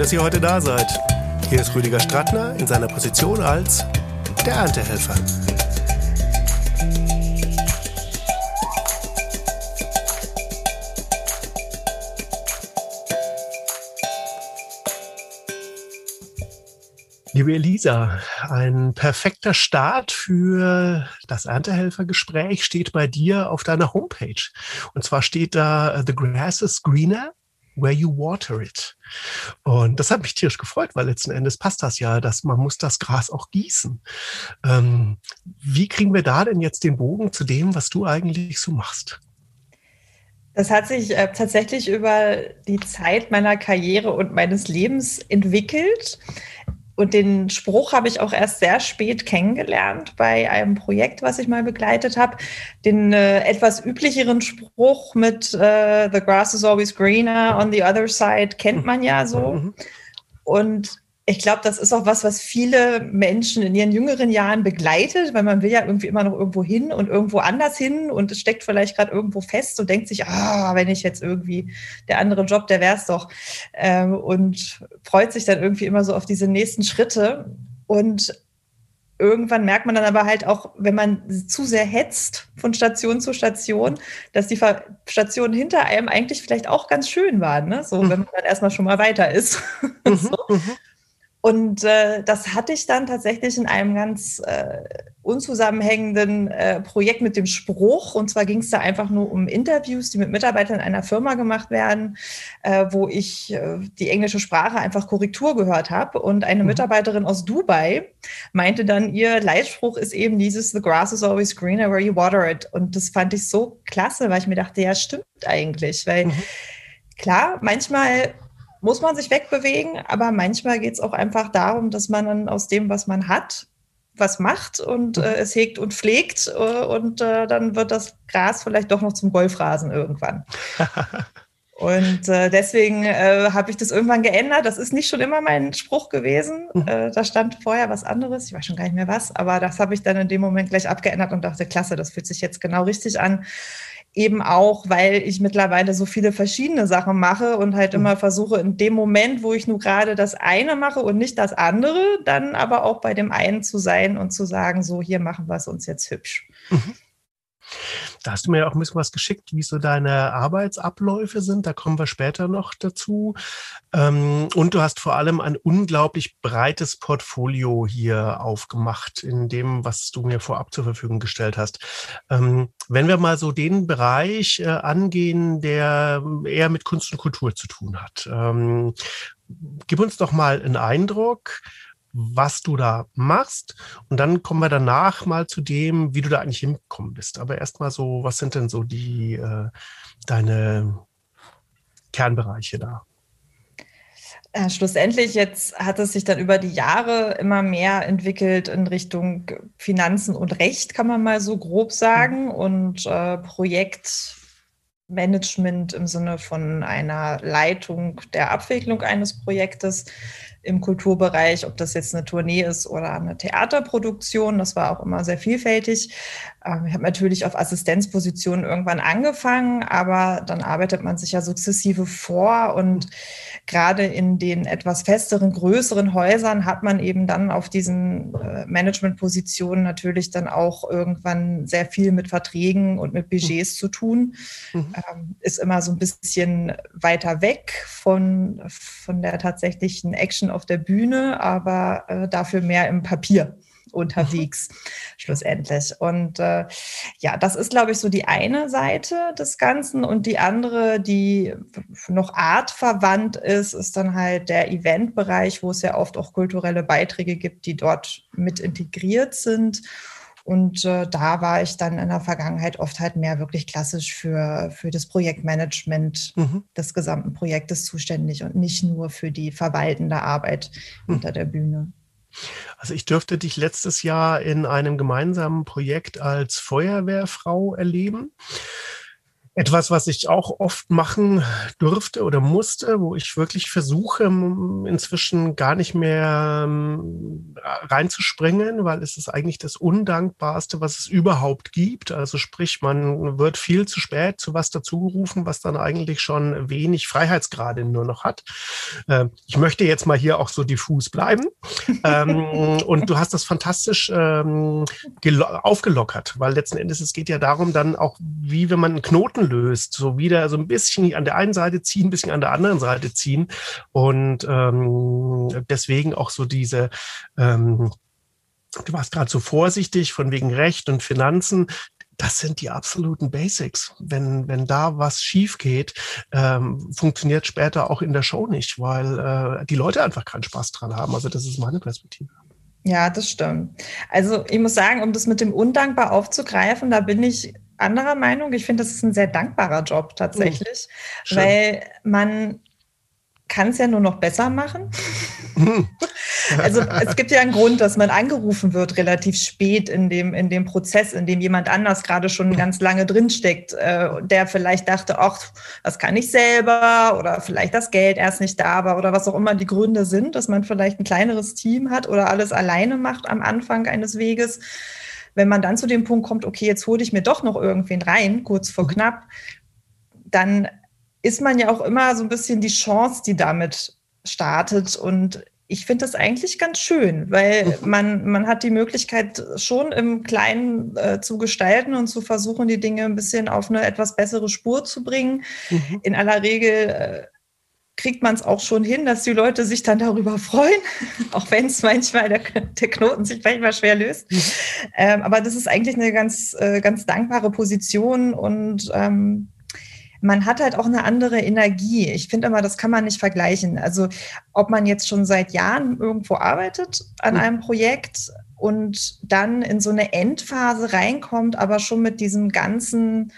dass ihr heute da seid. Hier ist Rüdiger Strattner in seiner Position als der Erntehelfer. Liebe Elisa, ein perfekter Start für das Erntehelfergespräch steht bei dir auf deiner Homepage. Und zwar steht da, The grass is greener where you water it. Und das hat mich tierisch gefreut, weil letzten Endes passt das ja, dass man muss das Gras auch gießen. Ähm, wie kriegen wir da denn jetzt den Bogen zu dem, was du eigentlich so machst? Das hat sich äh, tatsächlich über die Zeit meiner Karriere und meines Lebens entwickelt. Und den Spruch habe ich auch erst sehr spät kennengelernt bei einem Projekt, was ich mal begleitet habe. Den äh, etwas üblicheren Spruch mit äh, The grass is always greener on the other side kennt man ja so. Mhm. Und ich glaube, das ist auch was, was viele Menschen in ihren jüngeren Jahren begleitet, weil man will ja irgendwie immer noch irgendwo hin und irgendwo anders hin und es steckt vielleicht gerade irgendwo fest und denkt sich, ah, wenn ich jetzt irgendwie der andere Job, der wäre es doch. Ähm, und freut sich dann irgendwie immer so auf diese nächsten Schritte. Und irgendwann merkt man dann aber halt auch, wenn man zu sehr hetzt von Station zu Station, dass die Stationen hinter einem eigentlich vielleicht auch ganz schön waren, ne? So, mhm. wenn man dann erstmal schon mal weiter ist. Mhm, so. Und äh, das hatte ich dann tatsächlich in einem ganz äh, unzusammenhängenden äh, Projekt mit dem Spruch. Und zwar ging es da einfach nur um Interviews, die mit Mitarbeitern einer Firma gemacht werden, äh, wo ich äh, die englische Sprache einfach Korrektur gehört habe. Und eine mhm. Mitarbeiterin aus Dubai meinte dann, ihr Leitspruch ist eben dieses The grass is always greener where you water it. Und das fand ich so klasse, weil ich mir dachte, ja, stimmt eigentlich. Weil mhm. klar, manchmal muss man sich wegbewegen, aber manchmal geht es auch einfach darum, dass man dann aus dem, was man hat, was macht und äh, es hegt und pflegt äh, und äh, dann wird das Gras vielleicht doch noch zum Golfrasen irgendwann. und äh, deswegen äh, habe ich das irgendwann geändert. Das ist nicht schon immer mein Spruch gewesen. Mhm. Äh, da stand vorher was anderes. Ich weiß schon gar nicht mehr was, aber das habe ich dann in dem Moment gleich abgeändert und dachte, klasse, das fühlt sich jetzt genau richtig an eben auch, weil ich mittlerweile so viele verschiedene Sachen mache und halt immer mhm. versuche, in dem Moment, wo ich nur gerade das eine mache und nicht das andere, dann aber auch bei dem einen zu sein und zu sagen, so hier machen wir es uns jetzt hübsch. Mhm. Da hast du mir auch ein bisschen was geschickt, wie so deine Arbeitsabläufe sind. Da kommen wir später noch dazu. Ähm, und du hast vor allem ein unglaublich breites Portfolio hier aufgemacht in dem, was du mir vorab zur Verfügung gestellt hast. Ähm, wenn wir mal so den Bereich äh, angehen, der eher mit Kunst und Kultur zu tun hat. Ähm, gib uns doch mal einen Eindruck was du da machst. Und dann kommen wir danach mal zu dem, wie du da eigentlich hingekommen bist. Aber erstmal so, was sind denn so die äh, deine Kernbereiche da? Äh, schlussendlich jetzt hat es sich dann über die Jahre immer mehr entwickelt in Richtung Finanzen und Recht, kann man mal so grob sagen, mhm. und äh, Projektmanagement im Sinne von einer Leitung der Abwicklung eines Projektes im Kulturbereich, ob das jetzt eine Tournee ist oder eine Theaterproduktion. Das war auch immer sehr vielfältig. Ähm, ich habe natürlich auf Assistenzpositionen irgendwann angefangen, aber dann arbeitet man sich ja sukzessive vor und gerade in den etwas festeren, größeren Häusern hat man eben dann auf diesen äh, Managementpositionen natürlich dann auch irgendwann sehr viel mit Verträgen und mit Budgets zu tun. Mhm. Ähm, ist immer so ein bisschen weiter weg von, von der tatsächlichen Action auf der Bühne, aber äh, dafür mehr im Papier unterwegs schlussendlich. Und äh, ja, das ist, glaube ich, so die eine Seite des Ganzen. Und die andere, die noch artverwandt ist, ist dann halt der Eventbereich, wo es ja oft auch kulturelle Beiträge gibt, die dort mit integriert sind. Und äh, da war ich dann in der Vergangenheit oft halt mehr wirklich klassisch für, für das Projektmanagement mhm. des gesamten Projektes zuständig und nicht nur für die verwaltende Arbeit mhm. hinter der Bühne. Also ich dürfte dich letztes Jahr in einem gemeinsamen Projekt als Feuerwehrfrau erleben. Etwas, was ich auch oft machen durfte oder musste, wo ich wirklich versuche, inzwischen gar nicht mehr ähm, reinzuspringen, weil es ist eigentlich das Undankbarste, was es überhaupt gibt. Also sprich, man wird viel zu spät zu was dazugerufen, was dann eigentlich schon wenig Freiheitsgrade nur noch hat. Ähm, ich möchte jetzt mal hier auch so diffus bleiben. Ähm, und du hast das fantastisch aufgelockert, weil letzten Endes es geht ja darum, dann auch, wie wenn man einen Knoten Knoten löst, so wieder so ein bisschen an der einen Seite ziehen, ein bisschen an der anderen Seite ziehen und ähm, deswegen auch so diese ähm, Du warst gerade so vorsichtig von wegen Recht und Finanzen das sind die absoluten Basics. Wenn, wenn da was schief geht, ähm, funktioniert später auch in der Show nicht, weil äh, die Leute einfach keinen Spaß dran haben. Also das ist meine Perspektive. Ja, das stimmt. Also ich muss sagen, um das mit dem Undankbar aufzugreifen, da bin ich anderer Meinung. Ich finde, das ist ein sehr dankbarer Job tatsächlich, oh, weil man kann es ja nur noch besser machen. also es gibt ja einen Grund, dass man angerufen wird relativ spät in dem, in dem Prozess, in dem jemand anders gerade schon ganz lange drinsteckt, äh, der vielleicht dachte, ach, das kann ich selber oder vielleicht das Geld erst nicht da war oder was auch immer die Gründe sind, dass man vielleicht ein kleineres Team hat oder alles alleine macht am Anfang eines Weges wenn man dann zu dem Punkt kommt, okay, jetzt hole ich mir doch noch irgendwen rein, kurz vor mhm. knapp, dann ist man ja auch immer so ein bisschen die Chance, die damit startet. Und ich finde das eigentlich ganz schön, weil mhm. man, man hat die Möglichkeit, schon im Kleinen äh, zu gestalten und zu versuchen, die Dinge ein bisschen auf eine etwas bessere Spur zu bringen. Mhm. In aller Regel äh, kriegt man es auch schon hin, dass die Leute sich dann darüber freuen, auch wenn es manchmal der, der, Knoten sich manchmal schwer löst. Mhm. Ähm, aber das ist eigentlich eine ganz, äh, ganz dankbare Position und ähm, man hat halt auch eine andere Energie. Ich finde immer, das kann man nicht vergleichen. Also ob man jetzt schon seit Jahren irgendwo arbeitet an mhm. einem Projekt und dann in so eine Endphase reinkommt, aber schon mit diesem ganzen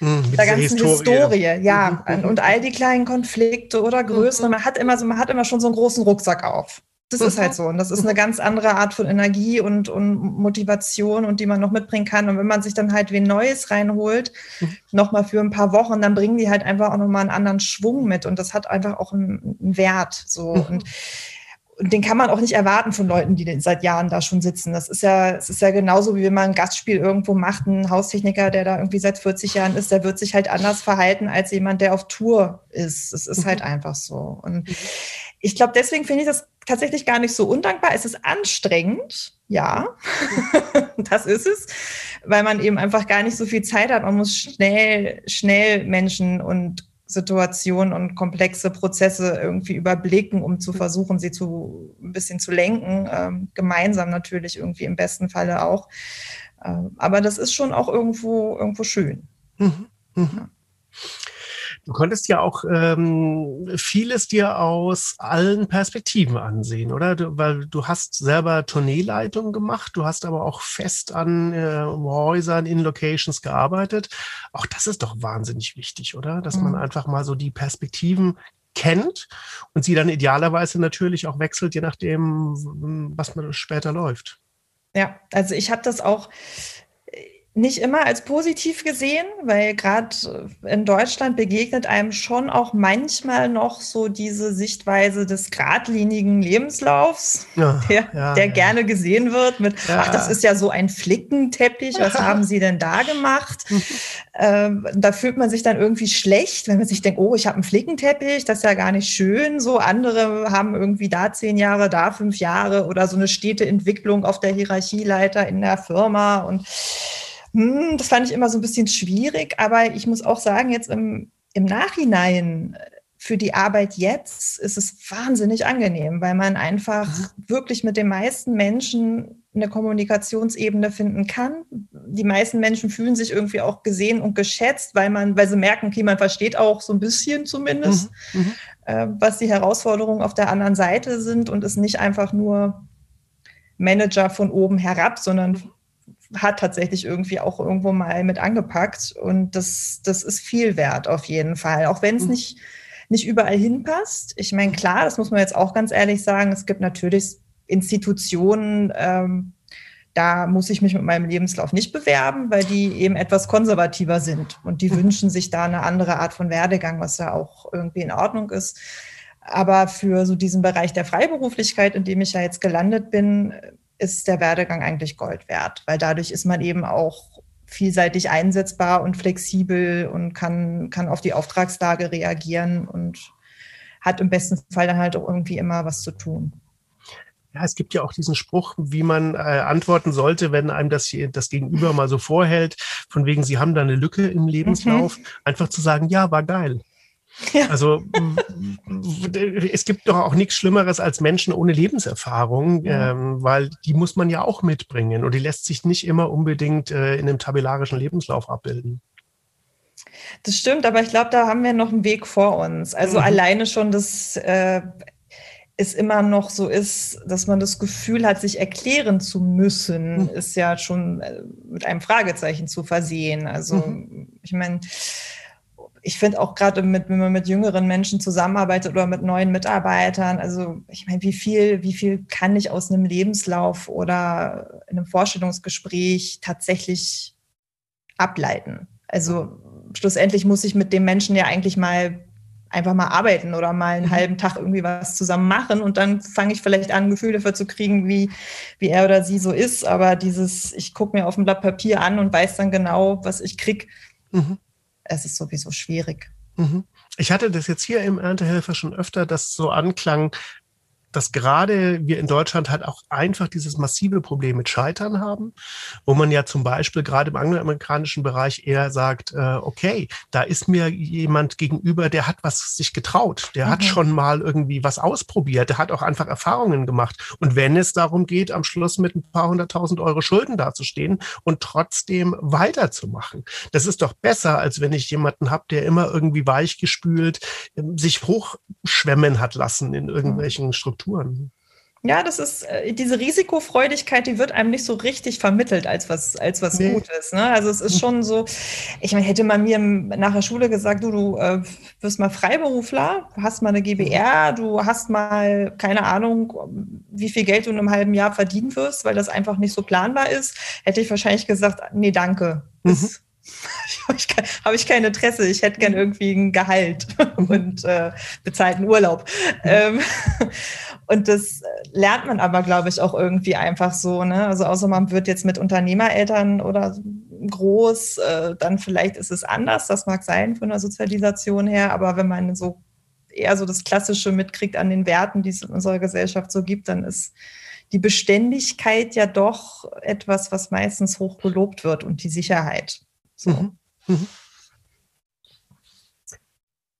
Mhm, der ganzen Historie, Historie ja. Mhm, mhm. Und all die kleinen Konflikte oder Größen. Man hat immer so, man hat immer schon so einen großen Rucksack auf. Das ist halt so. Und das ist eine ganz andere Art von Energie und, und Motivation und die man noch mitbringen kann. Und wenn man sich dann halt wie Neues reinholt, mhm. nochmal für ein paar Wochen, dann bringen die halt einfach auch nochmal einen anderen Schwung mit. Und das hat einfach auch einen, einen Wert. So. Mhm. Und und den kann man auch nicht erwarten von Leuten, die seit Jahren da schon sitzen. Das ist ja, es ist ja genauso, wie wenn man ein Gastspiel irgendwo macht, ein Haustechniker, der da irgendwie seit 40 Jahren ist, der wird sich halt anders verhalten als jemand, der auf Tour ist. Es ist halt mhm. einfach so. Und mhm. ich glaube, deswegen finde ich das tatsächlich gar nicht so undankbar. Es ist anstrengend, ja, das ist es, weil man eben einfach gar nicht so viel Zeit hat. Man muss schnell, schnell Menschen und Situationen und komplexe Prozesse irgendwie überblicken, um zu versuchen, sie zu ein bisschen zu lenken, ähm, gemeinsam natürlich irgendwie im besten Falle auch. Ähm, aber das ist schon auch irgendwo, irgendwo schön. Mhm. Mhm. Ja. Du konntest ja auch ähm, vieles dir aus allen Perspektiven ansehen, oder? Du, weil du hast selber Tourneeleitung gemacht, du hast aber auch fest an äh, Häusern in Locations gearbeitet. Auch das ist doch wahnsinnig wichtig, oder? Dass mhm. man einfach mal so die Perspektiven kennt und sie dann idealerweise natürlich auch wechselt, je nachdem, was man später läuft. Ja, also ich habe das auch nicht immer als positiv gesehen, weil gerade in Deutschland begegnet einem schon auch manchmal noch so diese Sichtweise des geradlinigen Lebenslaufs, ja, der, ja, der ja. gerne gesehen wird mit, ach, das ist ja so ein Flickenteppich, was haben Sie denn da gemacht? ähm, da fühlt man sich dann irgendwie schlecht, wenn man sich denkt, oh, ich habe einen Flickenteppich, das ist ja gar nicht schön. So andere haben irgendwie da zehn Jahre, da fünf Jahre oder so eine stete Entwicklung auf der Hierarchieleiter in der Firma und hm, das fand ich immer so ein bisschen schwierig, aber ich muss auch sagen, jetzt im, im Nachhinein äh, für die Arbeit jetzt ist es wahnsinnig angenehm, weil man einfach mhm. wirklich mit den meisten Menschen eine Kommunikationsebene finden kann. Die meisten Menschen fühlen sich irgendwie auch gesehen und geschätzt, weil man, weil sie merken, okay, man versteht auch so ein bisschen zumindest, mhm. Mhm. Äh, was die Herausforderungen auf der anderen Seite sind und ist nicht einfach nur Manager von oben herab, sondern hat tatsächlich irgendwie auch irgendwo mal mit angepackt. Und das, das ist viel wert auf jeden Fall. Auch wenn es mhm. nicht, nicht überall hinpasst. Ich meine, klar, das muss man jetzt auch ganz ehrlich sagen, es gibt natürlich Institutionen, ähm, da muss ich mich mit meinem Lebenslauf nicht bewerben, weil die eben etwas konservativer sind und die mhm. wünschen sich da eine andere Art von Werdegang, was ja auch irgendwie in Ordnung ist. Aber für so diesen Bereich der Freiberuflichkeit, in dem ich ja jetzt gelandet bin, ist der Werdegang eigentlich Gold wert, weil dadurch ist man eben auch vielseitig einsetzbar und flexibel und kann, kann auf die Auftragslage reagieren und hat im besten Fall dann halt auch irgendwie immer was zu tun. Ja, es gibt ja auch diesen Spruch, wie man äh, antworten sollte, wenn einem das, hier, das Gegenüber mal so vorhält, von wegen, Sie haben da eine Lücke im Lebenslauf, mhm. einfach zu sagen, ja, war geil. Ja. Also es gibt doch auch nichts Schlimmeres als Menschen ohne Lebenserfahrung, ja. ähm, weil die muss man ja auch mitbringen und die lässt sich nicht immer unbedingt äh, in einem tabellarischen Lebenslauf abbilden. Das stimmt, aber ich glaube, da haben wir noch einen Weg vor uns. Also mhm. alleine schon das äh, es immer noch so ist, dass man das Gefühl hat, sich erklären zu müssen, mhm. ist ja schon äh, mit einem Fragezeichen zu versehen. Also mhm. ich meine, ich finde auch gerade mit, wenn man mit jüngeren Menschen zusammenarbeitet oder mit neuen Mitarbeitern, also ich meine, wie viel, wie viel kann ich aus einem Lebenslauf oder in einem Vorstellungsgespräch tatsächlich ableiten? Also schlussendlich muss ich mit dem Menschen ja eigentlich mal einfach mal arbeiten oder mal einen mhm. halben Tag irgendwie was zusammen machen und dann fange ich vielleicht an, ein Gefühl dafür zu kriegen, wie, wie er oder sie so ist. Aber dieses, ich gucke mir auf ein Blatt Papier an und weiß dann genau, was ich kriege, mhm es ist sowieso schwierig. Mhm. Ich hatte das jetzt hier im Erntehelfer schon öfter, dass so anklang, dass gerade wir in Deutschland halt auch einfach dieses massive Problem mit Scheitern haben, wo man ja zum Beispiel gerade im angloamerikanischen Bereich eher sagt, äh, okay, da ist mir jemand gegenüber, der hat was sich getraut, der mhm. hat schon mal irgendwie was ausprobiert, der hat auch einfach Erfahrungen gemacht. Und wenn es darum geht, am Schluss mit ein paar hunderttausend Euro Schulden dazustehen und trotzdem weiterzumachen, das ist doch besser, als wenn ich jemanden habe, der immer irgendwie weichgespült, ähm, sich hochschwemmen hat lassen in irgendwelchen Strukturen. Strukturen. Ja, das ist äh, diese Risikofreudigkeit, die wird einem nicht so richtig vermittelt als was, als was nee. Gutes. Ne? Also es ist schon so, ich meine, hätte man mir nach der Schule gesagt, du, du äh, wirst mal Freiberufler, hast mal eine GBR, du hast mal, keine Ahnung, wie viel Geld du in einem halben Jahr verdienen wirst, weil das einfach nicht so planbar ist, hätte ich wahrscheinlich gesagt, nee, danke. Mhm habe ich, hab ich kein Interesse. Ich hätte gern mhm. irgendwie ein Gehalt und äh, bezahlten Urlaub. Ähm, und das lernt man aber, glaube ich, auch irgendwie einfach so. Ne? Also außer man wird jetzt mit Unternehmereltern oder groß, äh, dann vielleicht ist es anders. Das mag sein von der Sozialisation her. Aber wenn man so eher so das Klassische mitkriegt an den Werten, die es in unserer Gesellschaft so gibt, dann ist die Beständigkeit ja doch etwas, was meistens hoch gelobt wird und die Sicherheit. So. Mhm. Mhm.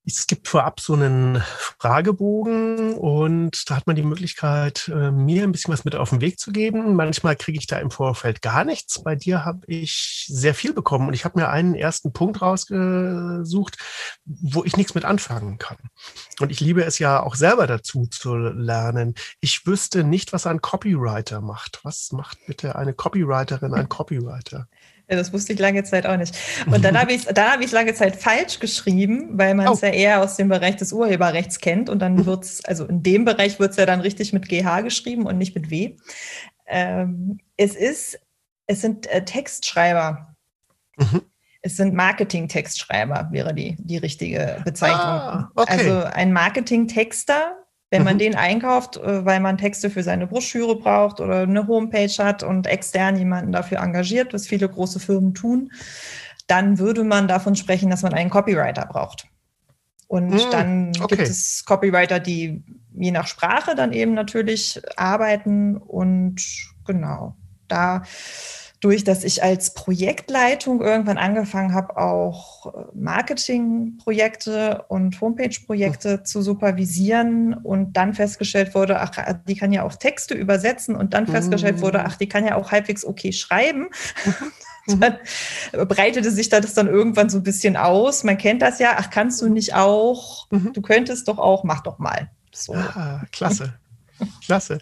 Es gibt vorab so einen Fragebogen und da hat man die Möglichkeit, äh, mir ein bisschen was mit auf den Weg zu geben. Manchmal kriege ich da im Vorfeld gar nichts. Bei dir habe ich sehr viel bekommen und ich habe mir einen ersten Punkt rausgesucht, wo ich nichts mit anfangen kann. Und ich liebe es ja auch selber dazu zu lernen. Ich wüsste nicht, was ein Copywriter macht. Was macht bitte eine Copywriterin, ein Copywriter? Ja, das wusste ich lange Zeit auch nicht. Und dann habe ich es hab lange Zeit falsch geschrieben, weil man es oh. ja eher aus dem Bereich des Urheberrechts kennt. Und dann wird es, also in dem Bereich wird es ja dann richtig mit GH geschrieben und nicht mit W. Ähm, es ist, es sind äh, Textschreiber. Mhm. Es sind Marketing-Textschreiber, wäre die, die richtige Bezeichnung. Ah, okay. Also ein Marketing-Texter wenn man mhm. den einkauft, äh, weil man Texte für seine Broschüre braucht oder eine Homepage hat und extern jemanden dafür engagiert, was viele große Firmen tun, dann würde man davon sprechen, dass man einen Copywriter braucht. Und mhm. dann okay. gibt es Copywriter, die je nach Sprache dann eben natürlich arbeiten und genau, da durch, dass ich als Projektleitung irgendwann angefangen habe, auch äh, Marketingprojekte und Homepage-Projekte mhm. zu supervisieren und dann festgestellt wurde, ach, die kann ja auch Texte übersetzen und dann festgestellt wurde, mhm. ach, die kann ja auch halbwegs okay schreiben. Mhm. dann breitete sich das dann irgendwann so ein bisschen aus. Man kennt das ja, ach, kannst du nicht auch, mhm. du könntest doch auch, mach doch mal. So. Ah, klasse. Klasse.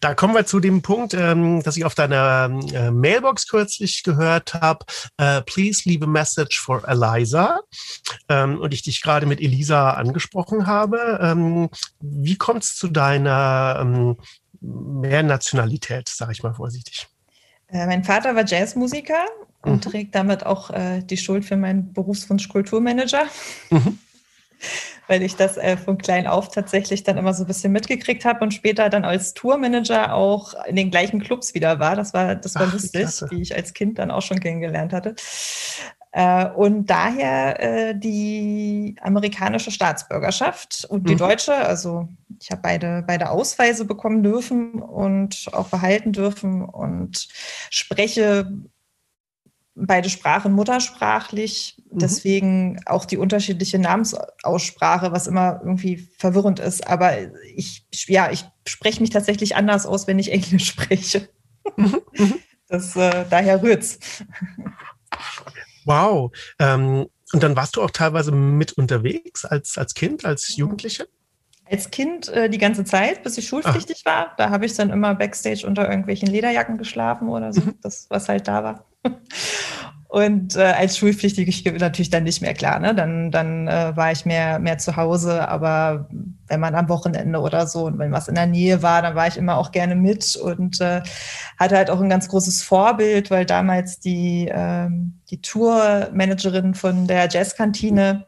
Da kommen wir zu dem Punkt, ähm, dass ich auf deiner äh, Mailbox kürzlich gehört habe. Äh, please leave a message for Eliza. Ähm, und ich dich gerade mit Elisa angesprochen habe. Ähm, wie kommt es zu deiner ähm, Mehrnationalität, sage ich mal vorsichtig? Äh, mein Vater war Jazzmusiker und mhm. trägt damit auch äh, die Schuld für meinen Berufswunsch Kulturmanager. Mhm. Weil ich das äh, von klein auf tatsächlich dann immer so ein bisschen mitgekriegt habe und später dann als Tourmanager auch in den gleichen Clubs wieder war. Das war, das war Ach, lustig, wie ich als Kind dann auch schon kennengelernt hatte. Äh, und daher äh, die amerikanische Staatsbürgerschaft und die mhm. deutsche. Also ich habe beide, beide Ausweise bekommen dürfen und auch behalten dürfen und spreche beide Sprachen muttersprachlich. Mhm. Deswegen auch die unterschiedliche Namensaussprache, was immer irgendwie verwirrend ist. Aber ich, ja, ich spreche mich tatsächlich anders aus, wenn ich Englisch spreche. Mhm. mhm. Das, äh, daher rührt's. Wow. Ähm, und dann warst du auch teilweise mit unterwegs als, als Kind, als mhm. Jugendliche? Als Kind äh, die ganze Zeit, bis ich schulpflichtig Ach. war. Da habe ich dann immer backstage unter irgendwelchen Lederjacken geschlafen oder so, mhm. das, was halt da war. Und äh, als Schulpflichtige natürlich dann nicht mehr klar. Ne? Dann, dann äh, war ich mehr, mehr zu Hause. Aber wenn man am Wochenende oder so und wenn was in der Nähe war, dann war ich immer auch gerne mit und äh, hatte halt auch ein ganz großes Vorbild, weil damals die, ähm, die Tourmanagerin von der Jazzkantine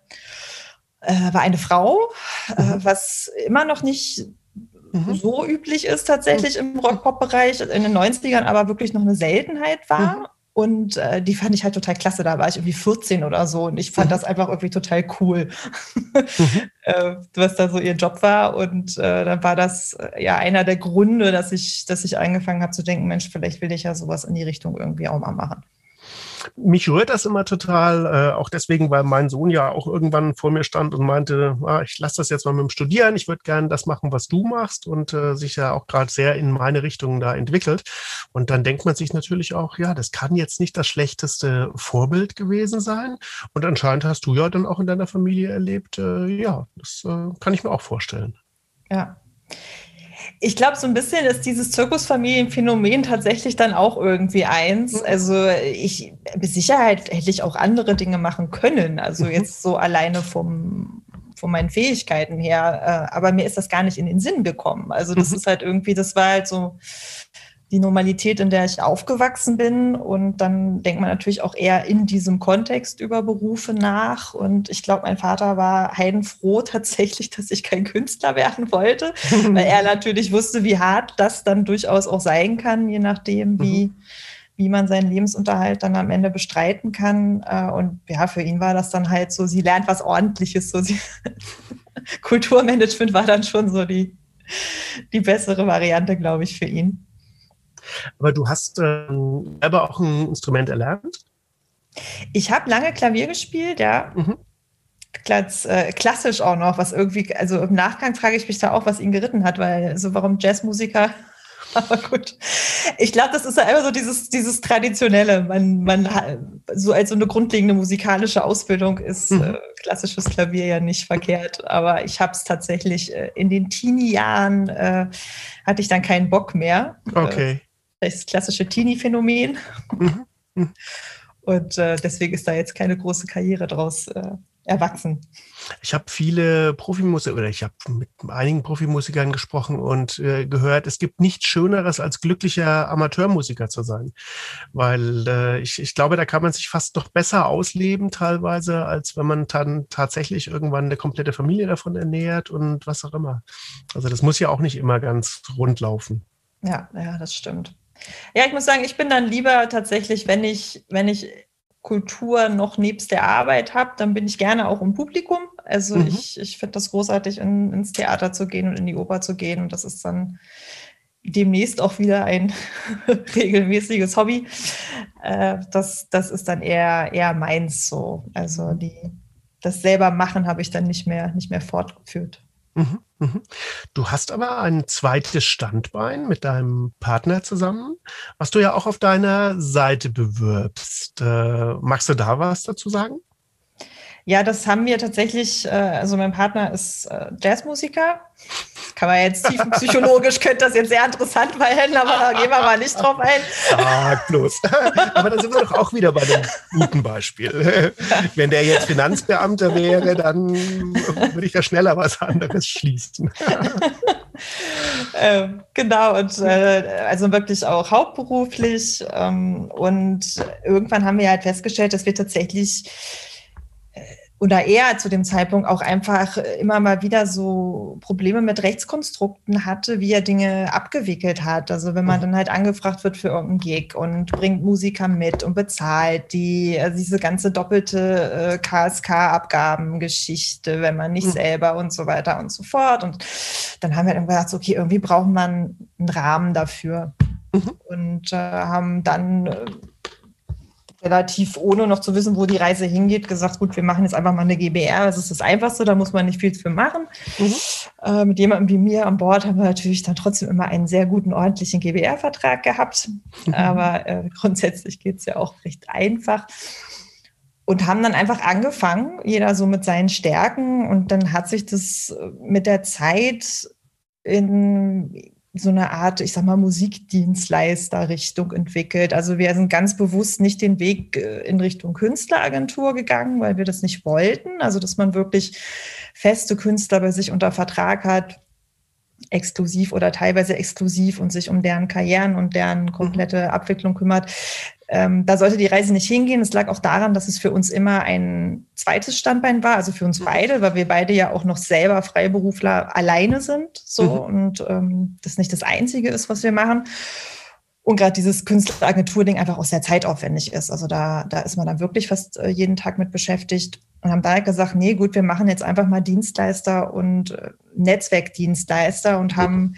äh, war eine Frau, äh, mhm. was immer noch nicht mhm. so üblich ist tatsächlich im Rock-Pop-Bereich, in den 90ern aber wirklich noch eine Seltenheit war. Mhm. Und äh, die fand ich halt total klasse. Da war ich irgendwie 14 oder so und ich fand mhm. das einfach irgendwie total cool, mhm. äh, was da so ihr Job war. Und äh, dann war das äh, ja einer der Gründe, dass ich, dass ich angefangen habe zu denken, Mensch, vielleicht will ich ja sowas in die Richtung irgendwie auch mal machen mich rührt das immer total, äh, auch deswegen, weil mein Sohn ja auch irgendwann vor mir stand und meinte, ah, ich lasse das jetzt mal mit dem Studieren, ich würde gerne das machen, was du machst und äh, sich ja auch gerade sehr in meine Richtung da entwickelt. Und dann denkt man sich natürlich auch, ja, das kann jetzt nicht das schlechteste Vorbild gewesen sein. Und anscheinend hast du ja dann auch in deiner Familie erlebt, äh, ja, das äh, kann ich mir auch vorstellen. Ja. Ich glaube, so ein bisschen ist dieses Zirkusfamilienphänomen tatsächlich dann auch irgendwie eins. Mhm. Also ich, mit Sicherheit hätte ich auch andere Dinge machen können. Also mhm. jetzt so alleine vom, von meinen Fähigkeiten her. Äh, aber mir ist das gar nicht in den Sinn gekommen. Also das mhm. ist halt irgendwie, das war halt so die Normalität, in der ich aufgewachsen bin. Und dann denkt man natürlich auch eher in diesem Kontext über Berufe nach. Und ich glaube, mein Vater war heidenfroh tatsächlich, dass ich kein Künstler werden wollte, weil er natürlich wusste, wie hart das dann durchaus auch sein kann, je nachdem, wie, mhm. wie man seinen Lebensunterhalt dann am Ende bestreiten kann. Äh, und ja, für ihn war das dann halt so, sie lernt was Ordentliches. So sie Kulturmanagement war dann schon so die, die bessere Variante, glaube ich, für ihn. Aber du hast ähm, selber auch ein Instrument erlernt? Ich habe lange Klavier gespielt, ja. Mhm. Klass, äh, klassisch auch noch, was irgendwie, also im Nachgang frage ich mich da auch, was ihn geritten hat, weil so warum Jazzmusiker aber gut. Ich glaube, das ist ja immer so dieses, dieses Traditionelle. Man, man so als so eine grundlegende musikalische Ausbildung ist mhm. äh, klassisches Klavier ja nicht verkehrt. Aber ich habe es tatsächlich äh, in den Teenie-Jahren äh, hatte ich dann keinen Bock mehr. Okay das klassische Teenie-Phänomen. Mhm. Mhm. Und äh, deswegen ist da jetzt keine große Karriere draus äh, erwachsen. Ich habe viele Profimusiker oder ich habe mit einigen Profimusikern gesprochen und äh, gehört, es gibt nichts Schöneres als glücklicher Amateurmusiker zu sein. Weil äh, ich, ich glaube, da kann man sich fast noch besser ausleben teilweise, als wenn man dann tatsächlich irgendwann eine komplette Familie davon ernährt und was auch immer. Also das muss ja auch nicht immer ganz rund laufen. Ja, ja, das stimmt. Ja, ich muss sagen, ich bin dann lieber tatsächlich, wenn ich, wenn ich Kultur noch nebst der Arbeit habe, dann bin ich gerne auch im Publikum. Also mhm. ich, ich finde das großartig, in, ins Theater zu gehen und in die Oper zu gehen. Und das ist dann demnächst auch wieder ein regelmäßiges Hobby. Äh, das, das ist dann eher, eher meins so. Also die, das selber machen habe ich dann nicht mehr, nicht mehr fortgeführt. Mhm. Du hast aber ein zweites Standbein mit deinem Partner zusammen, was du ja auch auf deiner Seite bewirbst. Äh, magst du da was dazu sagen? Ja, das haben wir tatsächlich, äh, also mein Partner ist äh, Jazzmusiker. Kann man jetzt tiefenpsychologisch, könnte das jetzt sehr interessant werden, aber da gehen wir mal nicht drauf ein. Sag bloß. Aber da sind wir doch auch wieder bei einem guten Beispiel. Wenn der jetzt Finanzbeamter wäre, dann würde ich da schneller was anderes schließen. äh, genau, und äh, also wirklich auch hauptberuflich. Ähm, und irgendwann haben wir halt festgestellt, dass wir tatsächlich oder er zu dem Zeitpunkt auch einfach immer mal wieder so Probleme mit Rechtskonstrukten hatte, wie er Dinge abgewickelt hat. Also wenn man mhm. dann halt angefragt wird für irgendeinen Gig und bringt Musiker mit und bezahlt die, also diese ganze doppelte äh, KSK-Abgabengeschichte, wenn man nicht mhm. selber und so weiter und so fort. Und dann haben wir dann gedacht, okay, irgendwie braucht man einen Rahmen dafür. Mhm. Und äh, haben dann äh, relativ ohne noch zu wissen, wo die Reise hingeht, gesagt, gut, wir machen jetzt einfach mal eine GBR. Das ist das Einfachste, da muss man nicht viel für machen. Mhm. Äh, mit jemandem wie mir an Bord haben wir natürlich dann trotzdem immer einen sehr guten, ordentlichen GBR-Vertrag gehabt. Mhm. Aber äh, grundsätzlich geht es ja auch recht einfach. Und haben dann einfach angefangen, jeder so mit seinen Stärken. Und dann hat sich das mit der Zeit in so eine Art, ich sag mal, Musikdienstleister-Richtung entwickelt. Also wir sind ganz bewusst nicht den Weg äh, in Richtung Künstleragentur gegangen, weil wir das nicht wollten. Also dass man wirklich feste Künstler bei sich unter Vertrag hat, exklusiv oder teilweise exklusiv und sich um deren Karrieren und deren mhm. komplette Abwicklung kümmert. Ähm, da sollte die Reise nicht hingehen. Es lag auch daran, dass es für uns immer ein zweites Standbein war, also für uns mhm. beide, weil wir beide ja auch noch selber Freiberufler alleine sind, so mhm. und ähm, das nicht das Einzige ist, was wir machen. Und gerade dieses Künstleragentur-Ding einfach auch sehr zeitaufwendig ist. Also da, da ist man dann wirklich fast äh, jeden Tag mit beschäftigt und haben da gesagt, nee, gut, wir machen jetzt einfach mal Dienstleister und äh, Netzwerkdienstleister und haben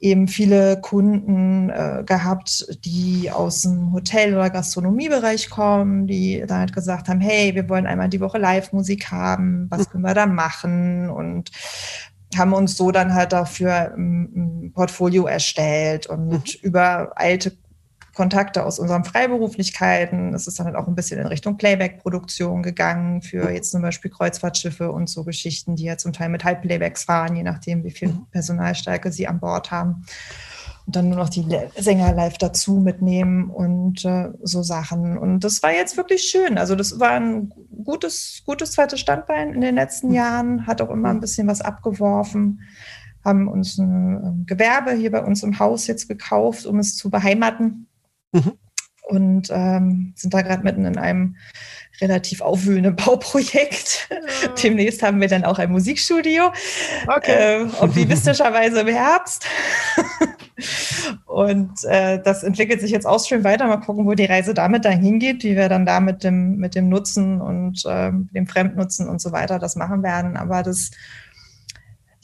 eben viele Kunden äh, gehabt, die aus dem Hotel- oder Gastronomiebereich kommen, die dann halt gesagt haben, hey, wir wollen einmal die Woche Live-Musik haben, was können wir da machen? Und haben uns so dann halt dafür ein Portfolio erstellt und mhm. über alte Kontakte aus unseren Freiberuflichkeiten. Es ist dann halt auch ein bisschen in Richtung Playback-Produktion gegangen für jetzt zum Beispiel Kreuzfahrtschiffe und so Geschichten, die ja zum Teil mit Halbplaybacks fahren, je nachdem, wie viel mhm. Personalstärke sie an Bord haben. Und dann nur noch die Sänger live dazu mitnehmen und äh, so Sachen. Und das war jetzt wirklich schön. Also das war ein gutes, gutes zweites Standbein in den letzten mhm. Jahren, hat auch immer ein bisschen was abgeworfen haben uns ein ähm, Gewerbe hier bei uns im Haus jetzt gekauft, um es zu beheimaten. Mhm. Und ähm, sind da gerade mitten in einem relativ aufwühlenden Bauprojekt. Ja. Demnächst haben wir dann auch ein Musikstudio, okay. äh, optimistischerweise im Herbst. und äh, das entwickelt sich jetzt auch schön weiter. Mal gucken, wo die Reise damit dann hingeht, wie wir dann da mit dem, mit dem Nutzen und äh, dem Fremdnutzen und so weiter das machen werden. Aber das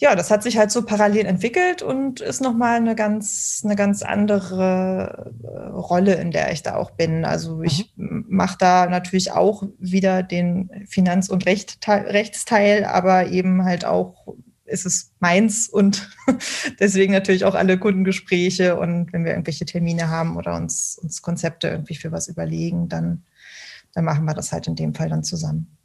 ja, das hat sich halt so parallel entwickelt und ist nochmal eine ganz, eine ganz andere äh, Rolle, in der ich da auch bin. Also ich mhm. mache da natürlich auch wieder den Finanz- und Recht, Rechtsteil, aber eben halt auch ist es meins und deswegen natürlich auch alle Kundengespräche und wenn wir irgendwelche Termine haben oder uns, uns Konzepte irgendwie für was überlegen, dann, dann machen wir das halt in dem Fall dann zusammen.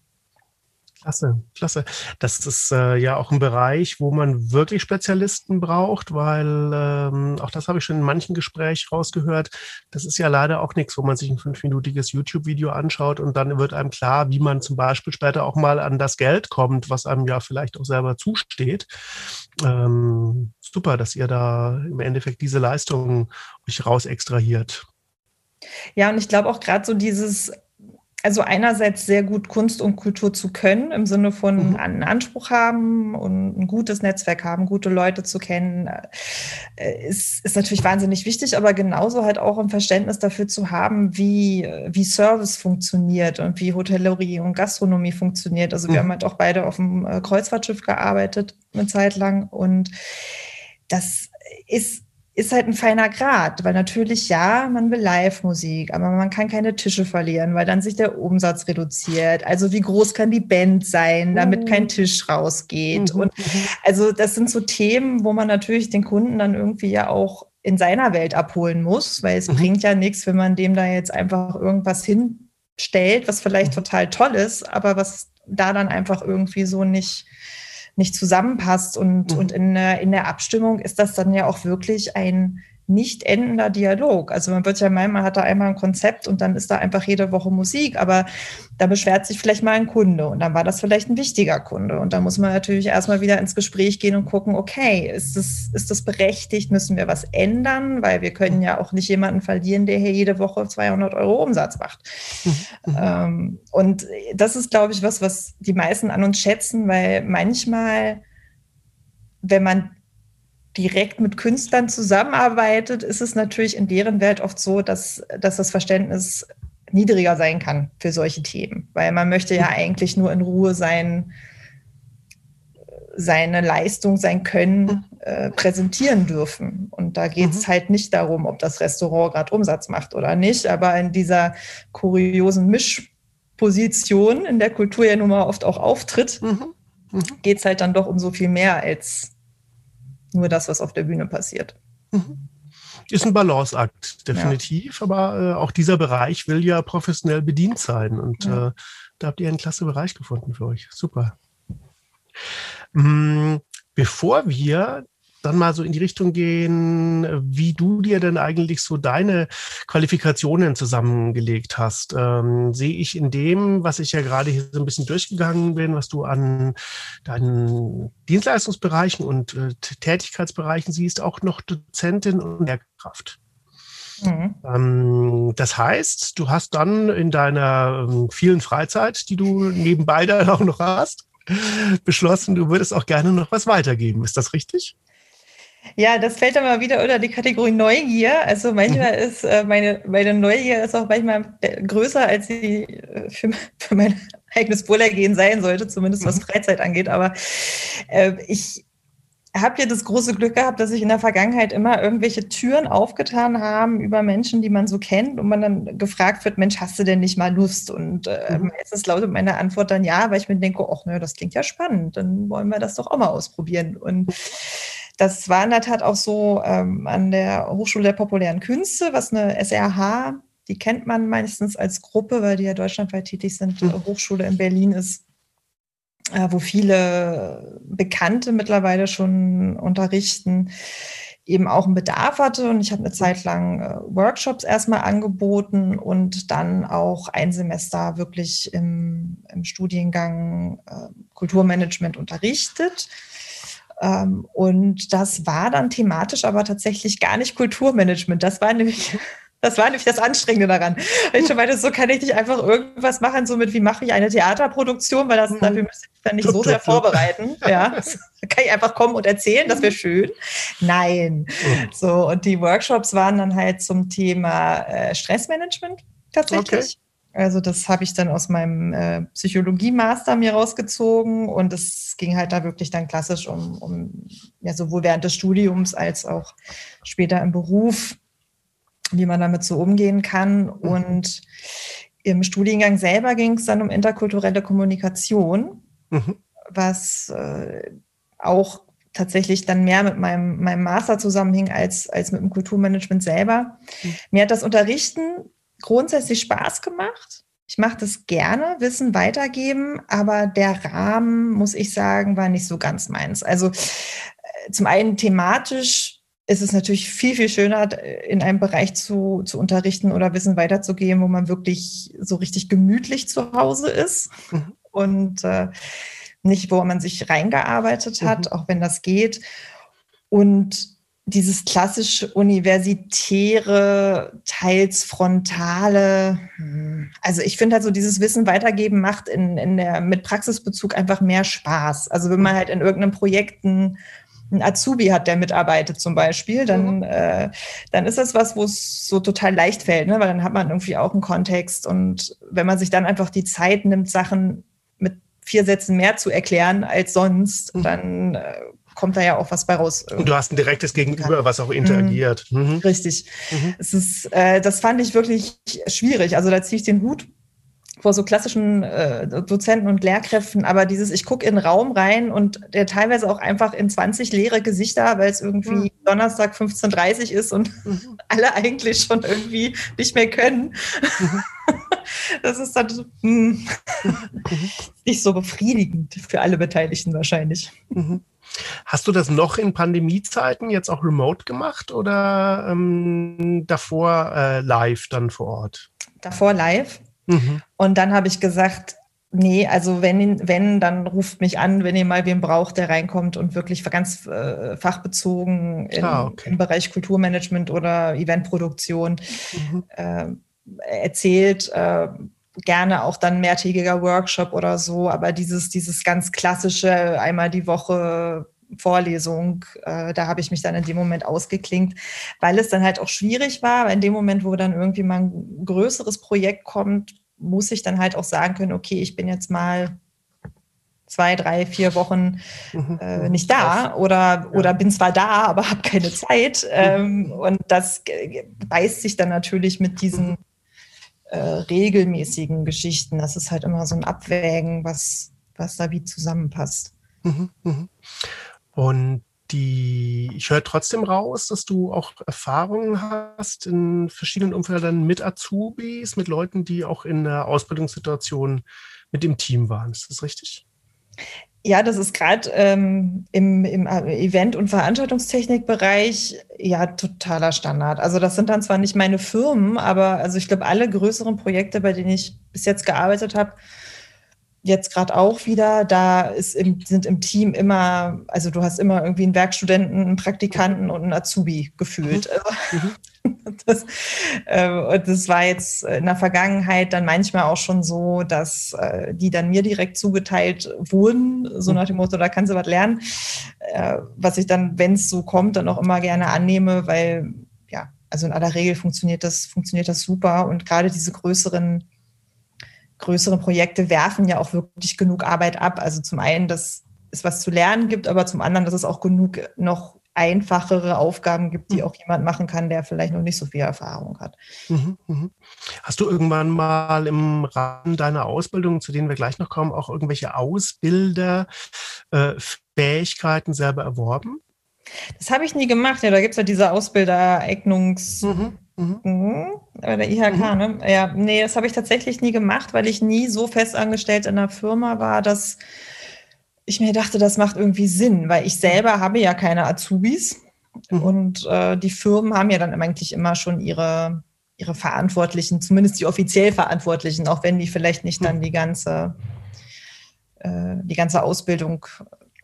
Klasse, klasse. Das ist äh, ja auch ein Bereich, wo man wirklich Spezialisten braucht, weil ähm, auch das habe ich schon in manchen Gesprächen rausgehört. Das ist ja leider auch nichts, wo man sich ein fünfminütiges YouTube-Video anschaut und dann wird einem klar, wie man zum Beispiel später auch mal an das Geld kommt, was einem ja vielleicht auch selber zusteht. Ähm, super, dass ihr da im Endeffekt diese Leistungen euch raus extrahiert. Ja, und ich glaube auch gerade so dieses also einerseits sehr gut Kunst und Kultur zu können, im Sinne von mhm. einen Anspruch haben und ein gutes Netzwerk haben, gute Leute zu kennen, äh, ist, ist natürlich wahnsinnig wichtig, aber genauso halt auch ein Verständnis dafür zu haben, wie, wie Service funktioniert und wie Hotellerie und Gastronomie funktioniert. Also wir mhm. haben halt auch beide auf dem äh, Kreuzfahrtschiff gearbeitet eine Zeit lang und das ist ist halt ein feiner Grad, weil natürlich ja, man will Live-Musik, aber man kann keine Tische verlieren, weil dann sich der Umsatz reduziert. Also wie groß kann die Band sein, damit kein mhm. Tisch rausgeht? Mhm. Und also das sind so Themen, wo man natürlich den Kunden dann irgendwie ja auch in seiner Welt abholen muss, weil es mhm. bringt ja nichts, wenn man dem da jetzt einfach irgendwas hinstellt, was vielleicht mhm. total toll ist, aber was da dann einfach irgendwie so nicht nicht zusammenpasst. Und, mhm. und in, in der Abstimmung ist das dann ja auch wirklich ein nicht endender Dialog. Also man wird ja meinen, man hat da einmal ein Konzept und dann ist da einfach jede Woche Musik, aber da beschwert sich vielleicht mal ein Kunde und dann war das vielleicht ein wichtiger Kunde. Und da muss man natürlich erstmal wieder ins Gespräch gehen und gucken, okay, ist das, ist das berechtigt? Müssen wir was ändern? Weil wir können ja auch nicht jemanden verlieren, der hier jede Woche 200 Euro Umsatz macht. Mhm. Ähm, und das ist, glaube ich, was, was die meisten an uns schätzen, weil manchmal, wenn man direkt mit Künstlern zusammenarbeitet, ist es natürlich in deren Welt oft so, dass, dass das Verständnis niedriger sein kann für solche Themen, weil man möchte ja eigentlich nur in Ruhe sein, seine Leistung, sein Können äh, präsentieren dürfen. Und da geht es mhm. halt nicht darum, ob das Restaurant gerade Umsatz macht oder nicht, aber in dieser kuriosen Mischposition, in der Kultur ja nun mal oft auch auftritt, mhm. mhm. geht es halt dann doch um so viel mehr als nur das, was auf der Bühne passiert. Mhm. Ist ein Balanceakt, definitiv, ja. aber äh, auch dieser Bereich will ja professionell bedient sein und ja. äh, da habt ihr einen klasse Bereich gefunden für euch. Super. Mm, bevor wir dann mal so in die Richtung gehen, wie du dir denn eigentlich so deine Qualifikationen zusammengelegt hast. Ähm, sehe ich in dem, was ich ja gerade hier so ein bisschen durchgegangen bin, was du an deinen Dienstleistungsbereichen und äh, Tätigkeitsbereichen siehst, auch noch Dozentin und Lehrkraft. Mhm. Ähm, das heißt, du hast dann in deiner ähm, vielen Freizeit, die du nebenbei dann auch noch hast, beschlossen, du würdest auch gerne noch was weitergeben. Ist das richtig? Ja, das fällt dann mal wieder unter die Kategorie Neugier. Also manchmal mhm. ist äh, meine, meine Neugier ist auch manchmal äh, größer, als sie äh, für, für mein eigenes Wohlergehen sein sollte, zumindest was mhm. Freizeit angeht. Aber äh, ich habe ja das große Glück gehabt, dass sich in der Vergangenheit immer irgendwelche Türen aufgetan haben über Menschen, die man so kennt und man dann gefragt wird, Mensch, hast du denn nicht mal Lust? Und äh, mhm. meistens lautet meine Antwort dann ja, weil ich mir denke, ach, ne, das klingt ja spannend, dann wollen wir das doch auch mal ausprobieren. Und das war in der Tat auch so ähm, an der Hochschule der populären Künste, was eine SRH, die kennt man meistens als Gruppe, weil die ja deutschlandweit tätig sind, mhm. Hochschule in Berlin ist, äh, wo viele Bekannte mittlerweile schon unterrichten, eben auch einen Bedarf hatte. Und ich habe eine Zeit lang äh, Workshops erstmal angeboten und dann auch ein Semester wirklich im, im Studiengang äh, Kulturmanagement unterrichtet. Ähm, und das war dann thematisch aber tatsächlich gar nicht Kulturmanagement. Das war nämlich das war nämlich das Anstrengende daran. Ich schon meinte, so kann ich nicht einfach irgendwas machen, so mit wie mache ich eine Theaterproduktion, weil das mhm. dafür müsste ich dann nicht so sehr vorbereiten. Ja, kann ich einfach kommen und erzählen, das wäre schön. Nein. Mhm. So, und die Workshops waren dann halt zum Thema äh, Stressmanagement tatsächlich. Okay. Also das habe ich dann aus meinem äh, Psychologie-Master mir rausgezogen und es ging halt da wirklich dann klassisch um, um ja sowohl während des Studiums als auch später im Beruf, wie man damit so umgehen kann. Mhm. Und im Studiengang selber ging es dann um interkulturelle Kommunikation, mhm. was äh, auch tatsächlich dann mehr mit meinem, meinem Master zusammenhing als, als mit dem Kulturmanagement selber. Mhm. Mir hat das Unterrichten grundsätzlich Spaß gemacht. Ich mache das gerne, Wissen weitergeben, aber der Rahmen, muss ich sagen, war nicht so ganz meins. Also äh, zum einen thematisch ist es natürlich viel, viel schöner, in einem Bereich zu, zu unterrichten oder Wissen weiterzugeben, wo man wirklich so richtig gemütlich zu Hause ist mhm. und äh, nicht, wo man sich reingearbeitet hat, mhm. auch wenn das geht. Und dieses klassisch universitäre, teils frontale, hm, also ich finde halt so dieses Wissen weitergeben macht in, in der, mit Praxisbezug einfach mehr Spaß. Also wenn man halt in irgendeinem Projekt ein, ein Azubi hat, der mitarbeitet zum Beispiel, dann, mhm. äh, dann ist das was, wo es so total leicht fällt, ne? weil dann hat man irgendwie auch einen Kontext und wenn man sich dann einfach die Zeit nimmt, Sachen mit vier Sätzen mehr zu erklären als sonst, mhm. dann äh, kommt da ja auch was bei raus. Und du hast ein direktes Gegenüber, was auch interagiert. Mhm. Mhm. Richtig. Mhm. Es ist, äh, das fand ich wirklich schwierig. Also da ziehe ich den Hut vor so klassischen äh, Dozenten und Lehrkräften, aber dieses, ich gucke in den Raum rein und der teilweise auch einfach in 20 leere Gesichter, weil es irgendwie mhm. Donnerstag 15.30 Uhr ist und mhm. alle eigentlich schon irgendwie nicht mehr können. Mhm. Das ist dann, hm. Nicht so befriedigend für alle Beteiligten wahrscheinlich. Mhm. Hast du das noch in Pandemiezeiten jetzt auch remote gemacht oder ähm, davor äh, live dann vor Ort? Davor live. Mhm. Und dann habe ich gesagt, nee, also wenn, wenn, dann ruft mich an, wenn ihr mal wen braucht, der reinkommt und wirklich ganz äh, fachbezogen in, ah, okay. im Bereich Kulturmanagement oder Eventproduktion mhm. äh, erzählt. Äh, gerne auch dann mehrtägiger Workshop oder so, aber dieses, dieses ganz klassische einmal die Woche Vorlesung, äh, da habe ich mich dann in dem Moment ausgeklingt, weil es dann halt auch schwierig war, weil in dem Moment, wo dann irgendwie mal ein größeres Projekt kommt, muss ich dann halt auch sagen können, okay, ich bin jetzt mal zwei, drei, vier Wochen mhm. äh, nicht da oder, oder bin zwar da, aber habe keine Zeit. Mhm. Ähm, und das beißt sich dann natürlich mit diesen mhm äh, regelmäßigen Geschichten. Das ist halt immer so ein Abwägen, was, was da wie zusammenpasst. Und die, ich höre trotzdem raus, dass du auch Erfahrungen hast in verschiedenen Umfeldern mit Azubis, mit Leuten, die auch in der Ausbildungssituation mit dem Team waren. Ist das richtig? Ja, das ist gerade ähm, im, im Event- und Veranstaltungstechnikbereich ja totaler Standard. Also das sind dann zwar nicht meine Firmen, aber also ich glaube, alle größeren Projekte, bei denen ich bis jetzt gearbeitet habe, jetzt gerade auch wieder, da ist im, sind im Team immer, also du hast immer irgendwie einen Werkstudenten, einen Praktikanten und einen Azubi gefühlt. Mhm. Also, Das, äh, und das war jetzt in der Vergangenheit dann manchmal auch schon so, dass äh, die dann mir direkt zugeteilt wurden, so nach dem Motto, da kannst du was lernen, äh, was ich dann, wenn es so kommt, dann auch immer gerne annehme, weil ja, also in aller Regel funktioniert das, funktioniert das super. Und gerade diese größeren größeren Projekte werfen ja auch wirklich genug Arbeit ab. Also zum einen, dass es was zu lernen gibt, aber zum anderen, dass es auch genug noch einfachere Aufgaben gibt, die mhm. auch jemand machen kann, der vielleicht noch nicht so viel Erfahrung hat. Mhm, mhm. Hast du irgendwann mal im Rahmen deiner Ausbildung, zu denen wir gleich noch kommen, auch irgendwelche Ausbilder, äh, Fähigkeiten selber erworben? Das habe ich nie gemacht. Ja, da gibt es ja diese Ausbildereignungs... Mhm. Mhm. mhm. Bei der IHK, mhm. ne? Ja, nee, das habe ich tatsächlich nie gemacht, weil ich nie so fest angestellt in der Firma war, dass ich mir dachte, das macht irgendwie Sinn, weil ich selber habe ja keine Azubis mhm. und äh, die Firmen haben ja dann eigentlich immer schon ihre, ihre Verantwortlichen, zumindest die offiziell Verantwortlichen, auch wenn die vielleicht nicht dann mhm. die ganze, äh, die ganze Ausbildung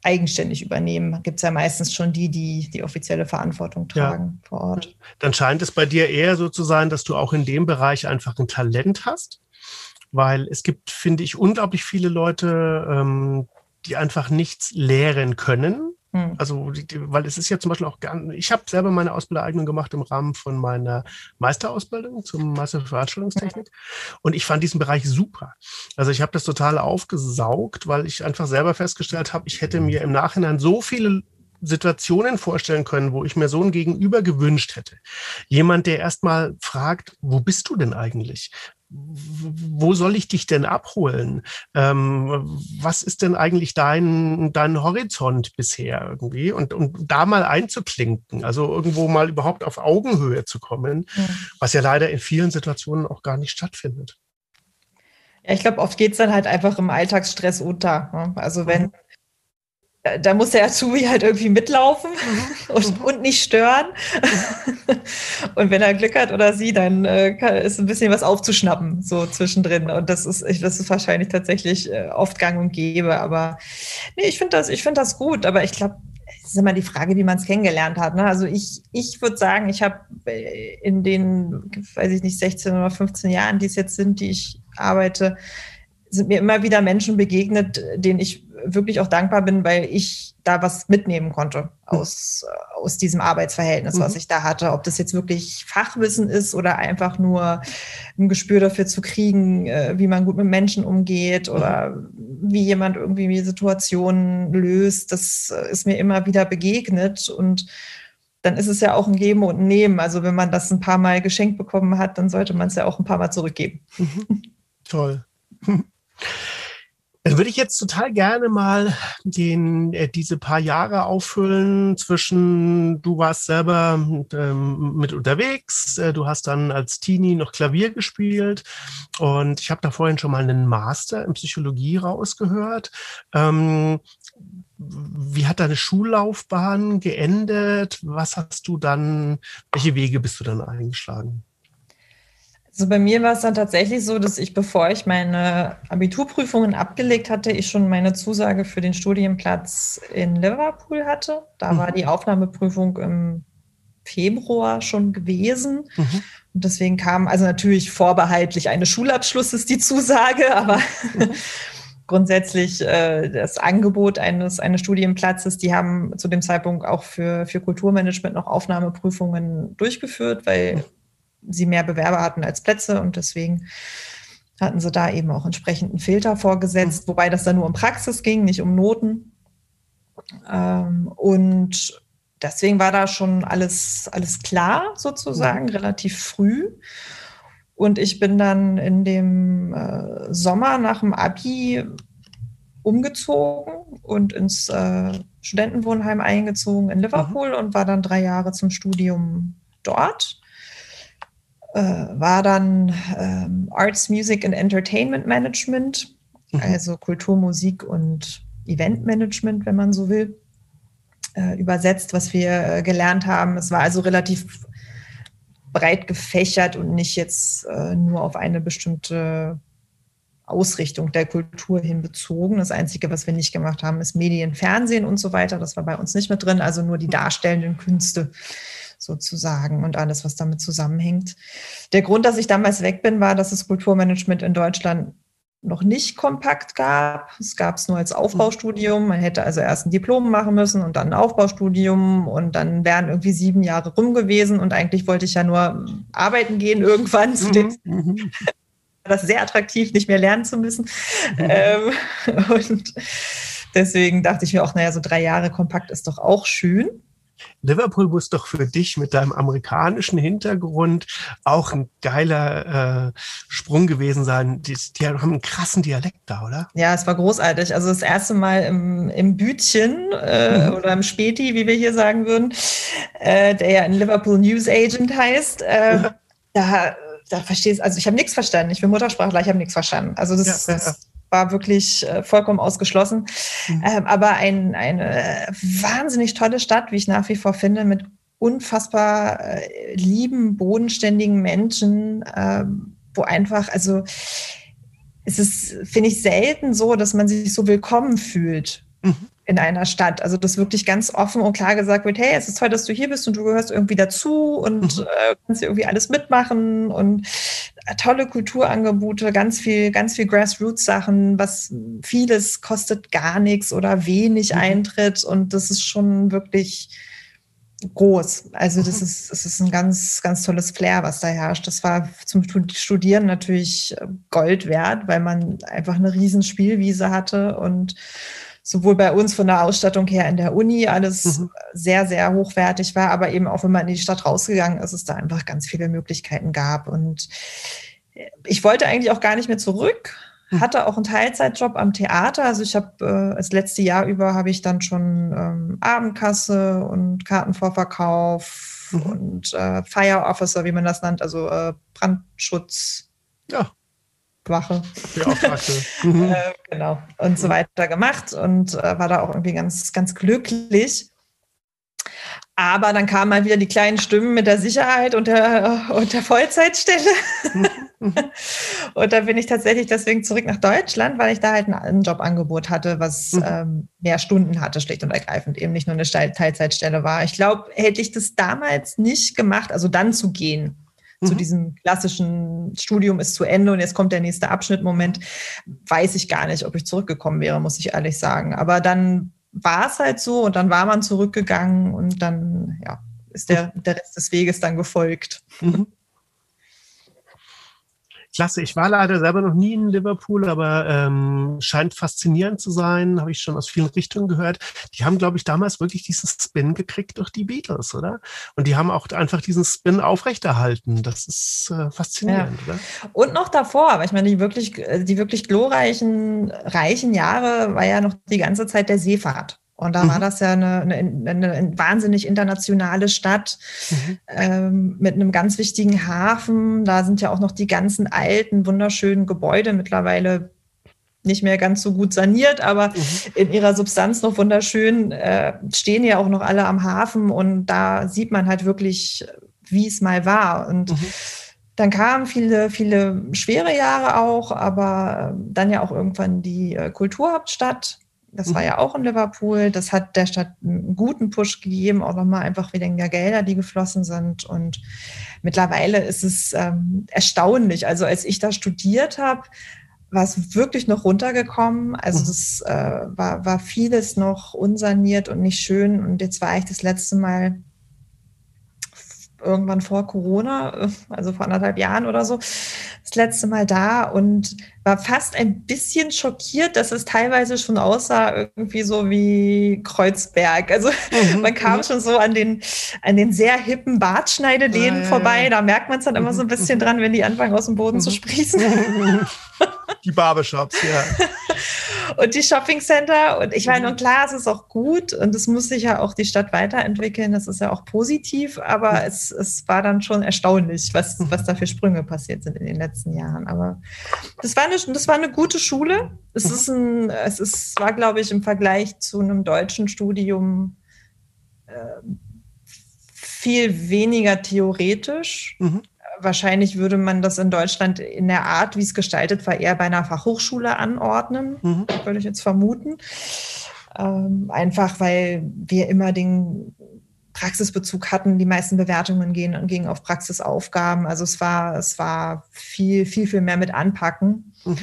eigenständig übernehmen, gibt es ja meistens schon die, die die offizielle Verantwortung tragen ja. vor Ort. Dann scheint es bei dir eher so zu sein, dass du auch in dem Bereich einfach ein Talent hast, weil es gibt, finde ich, unglaublich viele Leute, ähm, die einfach nichts lehren können. Hm. Also, die, weil es ist ja zum Beispiel auch gar ich habe selber meine Ausbildereignung gemacht im Rahmen von meiner Meisterausbildung zum Meister für Veranstaltungstechnik. Und ich fand diesen Bereich super. Also ich habe das total aufgesaugt, weil ich einfach selber festgestellt habe, ich hätte mir im Nachhinein so viele Situationen vorstellen können, wo ich mir so ein Gegenüber gewünscht hätte. Jemand, der erstmal fragt, wo bist du denn eigentlich? Wo soll ich dich denn abholen? Ähm, was ist denn eigentlich dein, dein Horizont bisher irgendwie? Und, und da mal einzuklinken, also irgendwo mal überhaupt auf Augenhöhe zu kommen, ja. was ja leider in vielen Situationen auch gar nicht stattfindet. Ja, ich glaube, oft geht es dann halt einfach im Alltagsstress unter. Ne? Also wenn, mhm da muss der Azubi halt irgendwie mitlaufen mhm. und, und, nicht stören. und wenn er Glück hat oder sie, dann äh, kann, ist ein bisschen was aufzuschnappen, so zwischendrin. Und das ist, das ist wahrscheinlich tatsächlich äh, oft gang und gäbe. Aber nee, ich finde das, ich finde das gut. Aber ich glaube, es ist immer die Frage, wie man es kennengelernt hat. Ne? Also ich, ich würde sagen, ich habe äh, in den, weiß ich nicht, 16 oder 15 Jahren, die es jetzt sind, die ich arbeite, sind mir immer wieder Menschen begegnet, denen ich wirklich auch dankbar bin, weil ich da was mitnehmen konnte aus, äh, aus diesem Arbeitsverhältnis, was mhm. ich da hatte. Ob das jetzt wirklich Fachwissen ist oder einfach nur ein Gespür dafür zu kriegen, äh, wie man gut mit Menschen umgeht oder wie jemand irgendwie Situationen löst, das äh, ist mir immer wieder begegnet und dann ist es ja auch ein Geben und ein Nehmen. Also wenn man das ein paar Mal geschenkt bekommen hat, dann sollte man es ja auch ein paar Mal zurückgeben. Mhm. Toll. Dann würde ich jetzt total gerne mal den, äh, diese paar Jahre auffüllen zwischen, du warst selber ähm, mit unterwegs, äh, du hast dann als Teenie noch Klavier gespielt und ich habe da vorhin schon mal einen Master in Psychologie rausgehört. Ähm, wie hat deine Schullaufbahn geendet? Was hast du dann, welche Wege bist du dann eingeschlagen? Also bei mir war es dann tatsächlich so, dass ich, bevor ich meine Abiturprüfungen abgelegt hatte, ich schon meine Zusage für den Studienplatz in Liverpool hatte. Da mhm. war die Aufnahmeprüfung im Februar schon gewesen. Mhm. Und deswegen kam also natürlich vorbehaltlich eines Schulabschlusses die Zusage, aber mhm. grundsätzlich äh, das Angebot eines, eines Studienplatzes, die haben zu dem Zeitpunkt auch für, für Kulturmanagement noch Aufnahmeprüfungen durchgeführt, weil mhm sie mehr Bewerber hatten als Plätze und deswegen hatten sie da eben auch entsprechend einen Filter vorgesetzt, mhm. wobei das dann nur um Praxis ging, nicht um Noten. Ähm, und deswegen war da schon alles, alles klar sozusagen, mhm. relativ früh. Und ich bin dann in dem äh, Sommer nach dem Abi umgezogen und ins äh, Studentenwohnheim eingezogen in Liverpool mhm. und war dann drei Jahre zum Studium dort war dann ähm, Arts, Music and Entertainment Management, mhm. also Kultur, Musik und Eventmanagement, wenn man so will, äh, übersetzt, was wir äh, gelernt haben. Es war also relativ breit gefächert und nicht jetzt äh, nur auf eine bestimmte Ausrichtung der Kultur hin bezogen. Das Einzige, was wir nicht gemacht haben, ist Medien, Fernsehen und so weiter. Das war bei uns nicht mit drin, also nur die darstellenden Künste sozusagen und alles, was damit zusammenhängt. Der Grund, dass ich damals weg bin, war, dass es Kulturmanagement in Deutschland noch nicht kompakt gab. Es gab es nur als Aufbaustudium. Man hätte also erst ein Diplom machen müssen und dann ein Aufbaustudium und dann wären irgendwie sieben Jahre rum gewesen und eigentlich wollte ich ja nur arbeiten gehen irgendwann zu den mhm. das sehr attraktiv, nicht mehr lernen zu müssen. Mhm. Ähm, und deswegen dachte ich mir auch, naja, so drei Jahre kompakt ist doch auch schön. Liverpool muss doch für dich mit deinem amerikanischen Hintergrund auch ein geiler äh, Sprung gewesen sein. Die, die, haben einen krassen Dialekt da, oder? Ja, es war großartig. Also das erste Mal im, im Bütchen äh, mhm. oder im Späti, wie wir hier sagen würden, äh, der ja ein Liverpool News Agent heißt, äh, ja. da, da verstehst also ich habe nichts verstanden. Ich bin Muttersprachler, ich habe nichts verstanden. Also das, ja, das war wirklich äh, vollkommen ausgeschlossen. Mhm. Ähm, aber ein, eine wahnsinnig tolle Stadt, wie ich nach wie vor finde, mit unfassbar äh, lieben, bodenständigen Menschen, äh, wo einfach, also es ist, finde ich, selten so, dass man sich so willkommen fühlt. Mhm in einer Stadt. Also dass wirklich ganz offen und klar gesagt wird, hey, es ist toll, dass du hier bist und du gehörst irgendwie dazu und mhm. äh, kannst irgendwie alles mitmachen und äh, tolle Kulturangebote, ganz viel, ganz viel Grassroots-Sachen, was vieles kostet gar nichts oder wenig mhm. Eintritt und das ist schon wirklich groß. Also das mhm. ist, das ist ein ganz, ganz tolles Flair, was da herrscht. Das war zum Studieren natürlich Gold wert, weil man einfach eine riesen Spielwiese hatte und sowohl bei uns von der Ausstattung her in der Uni alles mhm. sehr, sehr hochwertig war, aber eben auch, wenn man in die Stadt rausgegangen ist, es da einfach ganz viele Möglichkeiten gab. Und ich wollte eigentlich auch gar nicht mehr zurück, mhm. hatte auch einen Teilzeitjob am Theater. Also ich habe äh, das letzte Jahr über habe ich dann schon ähm, Abendkasse und Kartenvorverkauf mhm. und äh, Fire Officer, wie man das nennt, also äh, Brandschutz. Ja. Wache. Mhm. äh, genau. Und so weiter gemacht und äh, war da auch irgendwie ganz, ganz glücklich. Aber dann kamen mal wieder die kleinen Stimmen mit der Sicherheit und der, und der Vollzeitstelle. Und da bin ich tatsächlich deswegen zurück nach Deutschland, weil ich da halt ein Jobangebot hatte, was mhm. ähm, mehr Stunden hatte, schlicht und ergreifend, eben nicht nur eine Teilzeitstelle war. Ich glaube, hätte ich das damals nicht gemacht, also dann zu gehen, mhm. zu diesem klassischen Studium ist zu Ende und jetzt kommt der nächste Abschnitt. Moment, weiß ich gar nicht, ob ich zurückgekommen wäre, muss ich ehrlich sagen. Aber dann war es halt so und dann war man zurückgegangen und dann, ja, ist der, der Rest des Weges dann gefolgt. Mhm. Klasse. Ich war leider selber noch nie in Liverpool, aber ähm, scheint faszinierend zu sein. Habe ich schon aus vielen Richtungen gehört. Die haben, glaube ich, damals wirklich diesen Spin gekriegt durch die Beatles, oder? Und die haben auch einfach diesen Spin aufrechterhalten. Das ist äh, faszinierend, ja. oder? Und noch davor, aber ich meine, die wirklich, die wirklich glorreichen, reichen Jahre war ja noch die ganze Zeit der Seefahrt. Und da mhm. war das ja eine, eine, eine, wahnsinnig internationale Stadt mhm. ähm, mit einem ganz wichtigen Hafen. Da sind ja auch noch die ganzen alten, wunderschönen Gebäude mittlerweile nicht mehr ganz so gut saniert, aber mhm. in ihrer Substanz noch wunderschön, äh, stehen ja auch noch alle am Hafen und da sieht man halt wirklich, wie es mal war. Und mhm. dann kamen viele, viele schwere Jahre auch, aber dann ja auch irgendwann die äh, Kulturhauptstadt das war mhm. ja auch in Liverpool. Das hat der Stadt einen guten Push gegeben, auch nochmal einfach weniger Gelder, die geflossen sind. Und mittlerweile ist es ähm, erstaunlich. Also als ich da studiert habe, war es wirklich noch runtergekommen. Also mhm. das äh, war, war vieles noch unsaniert und nicht schön. Und jetzt war ich das letzte Mal irgendwann vor Corona, also vor anderthalb Jahren oder so, das letzte Mal da und war fast ein bisschen schockiert, dass es teilweise schon aussah irgendwie so wie Kreuzberg. Also mhm, man kam mhm. schon so an den, an den sehr hippen Bartschneideläden ja, vorbei. Da merkt man es dann immer so ein mhm, bisschen mhm. dran, wenn die anfangen aus dem Boden zu sprießen. Die Barbershops, ja. und die Shopping Center. Und ich meine, und klar, es ist auch gut und es muss sich ja auch die Stadt weiterentwickeln. Das ist ja auch positiv, aber es, es war dann schon erstaunlich, was, was da für Sprünge passiert sind in den letzten Jahren. Aber das war eine, das war eine gute Schule. Es ist ein, es ist, war, glaube ich, im Vergleich zu einem deutschen Studium äh, viel weniger theoretisch. Mhm wahrscheinlich würde man das in Deutschland in der Art, wie es gestaltet war, eher bei einer Fachhochschule anordnen, mhm. würde ich jetzt vermuten. Ähm, einfach weil wir immer den Praxisbezug hatten. Die meisten Bewertungen gehen, gingen auf Praxisaufgaben. Also es war, es war viel, viel, viel mehr mit Anpacken. Mhm.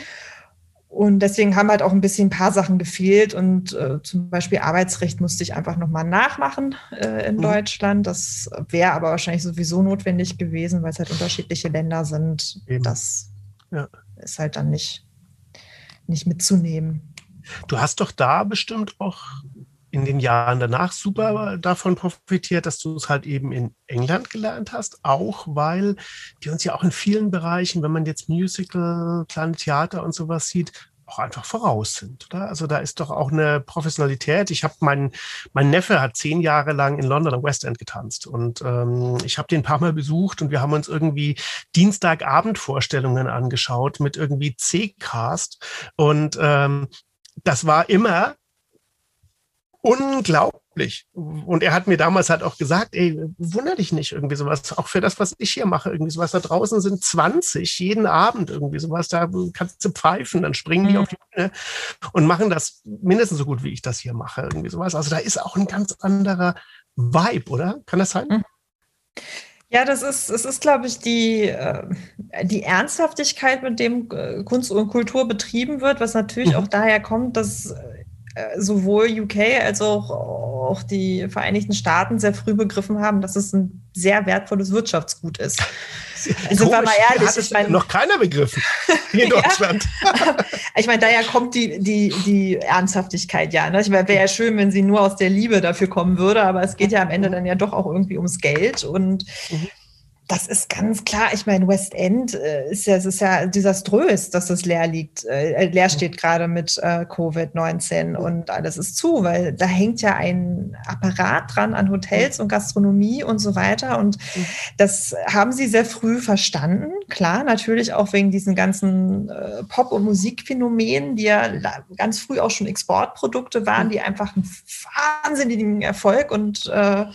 Und deswegen haben halt auch ein bisschen ein paar Sachen gefehlt. Und äh, zum Beispiel Arbeitsrecht musste ich einfach nochmal nachmachen äh, in mhm. Deutschland. Das wäre aber wahrscheinlich sowieso notwendig gewesen, weil es halt unterschiedliche Länder sind. Eben. Das ja. ist halt dann nicht, nicht mitzunehmen. Du hast doch da bestimmt auch in den Jahren danach super davon profitiert, dass du es halt eben in England gelernt hast, auch weil die uns ja auch in vielen Bereichen, wenn man jetzt Musical, kleine Theater und sowas sieht, auch einfach voraus sind, oder? Also da ist doch auch eine Professionalität. Ich habe meinen, mein Neffe hat zehn Jahre lang in London am West End getanzt und ähm, ich habe den ein paar Mal besucht und wir haben uns irgendwie Dienstagabendvorstellungen angeschaut mit irgendwie C-Cast und ähm, das war immer unglaublich. Und er hat mir damals halt auch gesagt, ey, wunder dich nicht irgendwie sowas, auch für das, was ich hier mache, irgendwie sowas. Da draußen sind 20 jeden Abend irgendwie sowas, da kannst du pfeifen, dann springen mhm. die auf die Bühne und machen das mindestens so gut, wie ich das hier mache, irgendwie sowas. Also da ist auch ein ganz anderer Vibe, oder? Kann das sein? Mhm. Ja, das ist, es ist, glaube ich, die, äh, die Ernsthaftigkeit, mit dem äh, Kunst und Kultur betrieben wird, was natürlich mhm. auch daher kommt, dass äh, sowohl UK als auch, auch die Vereinigten Staaten sehr früh begriffen haben, dass es ein sehr wertvolles Wirtschaftsgut ist. Also sind wir mal ehrlich. Ich mein, noch keiner begriffen in Deutschland. ich meine, daher kommt die, die, die Ernsthaftigkeit ja. Ne? Ich meine, wäre ja schön, wenn sie nur aus der Liebe dafür kommen würde, aber es geht ja am Ende dann ja doch auch irgendwie ums Geld. Und mhm das ist ganz klar. Ich meine, West End äh, ist ja, es ist ja desaströs, dass es leer liegt, äh, leer steht gerade mit äh, Covid-19 und alles ist zu, weil da hängt ja ein Apparat dran an Hotels und Gastronomie und so weiter. Und das haben sie sehr früh verstanden. Klar, natürlich auch wegen diesen ganzen äh, Pop- und Musikphänomenen, die ja ganz früh auch schon Exportprodukte waren, die einfach einen wahnsinnigen Erfolg und äh,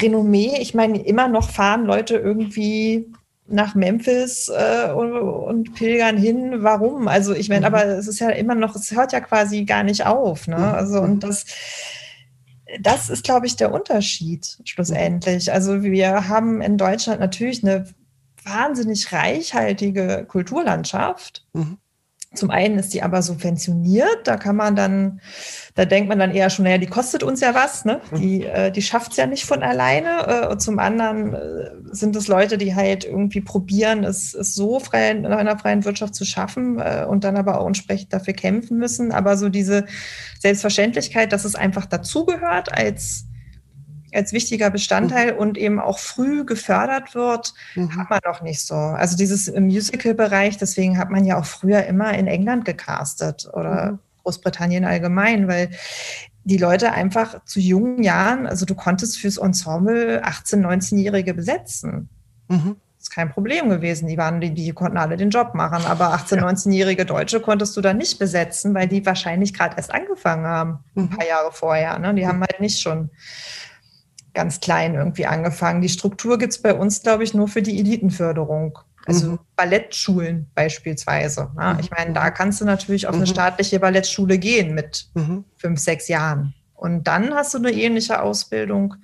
Renommee. Ich meine, immer noch fahren Leute irgendwie nach Memphis äh, und, und, pilgern hin. Warum? Also ich meine, mhm. aber es ist ja immer noch, es hört ja quasi gar nicht auf. Ne? Mhm. Also und das, das ist, glaube ich, der Unterschied schlussendlich. Also wir haben in Deutschland natürlich eine wahnsinnig reichhaltige Kulturlandschaft. Mhm Zum einen ist die aber subventioniert, da kann man dann, da denkt man dann eher schon, naja, die kostet uns ja was, ne? Mhm. Die, äh, die schafft es ja nicht von alleine. Äh, und zum anderen äh, sind es Leute, die halt irgendwie probieren, es, es so frei, in einer freien Wirtschaft zu schaffen äh, und dann aber auch entsprechend dafür kämpfen müssen. Aber so diese Selbstverständlichkeit, dass es einfach dazugehört als als wichtiger Bestandteil mhm. und eben auch früh gefördert wird, mhm. hat man doch nicht so. Also dieses Musical-Bereich, deswegen hat man ja auch früher immer in England gecastet oder mhm. Großbritannien allgemein, weil die Leute einfach zu jungen Jahren, also du konntest fürs Ensemble 18-, 19-Jährige besetzen. Mhm. Das ist kein Problem gewesen. Die waren, die, die konnten alle den Job machen. Aber 18-, ja. 19-jährige Deutsche konntest du da nicht besetzen, weil die wahrscheinlich gerade erst angefangen haben, ein mhm. paar Jahre vorher. Ne? Die haben halt nicht schon ganz klein irgendwie angefangen. Die Struktur gibt es bei uns, glaube ich, nur für die Elitenförderung. Also mhm. Ballettschulen beispielsweise. Ja, mhm. Ich meine, da kannst du natürlich auf eine mhm. staatliche Ballettschule gehen mit mhm. fünf, sechs Jahren. Und dann hast du eine ähnliche Ausbildung,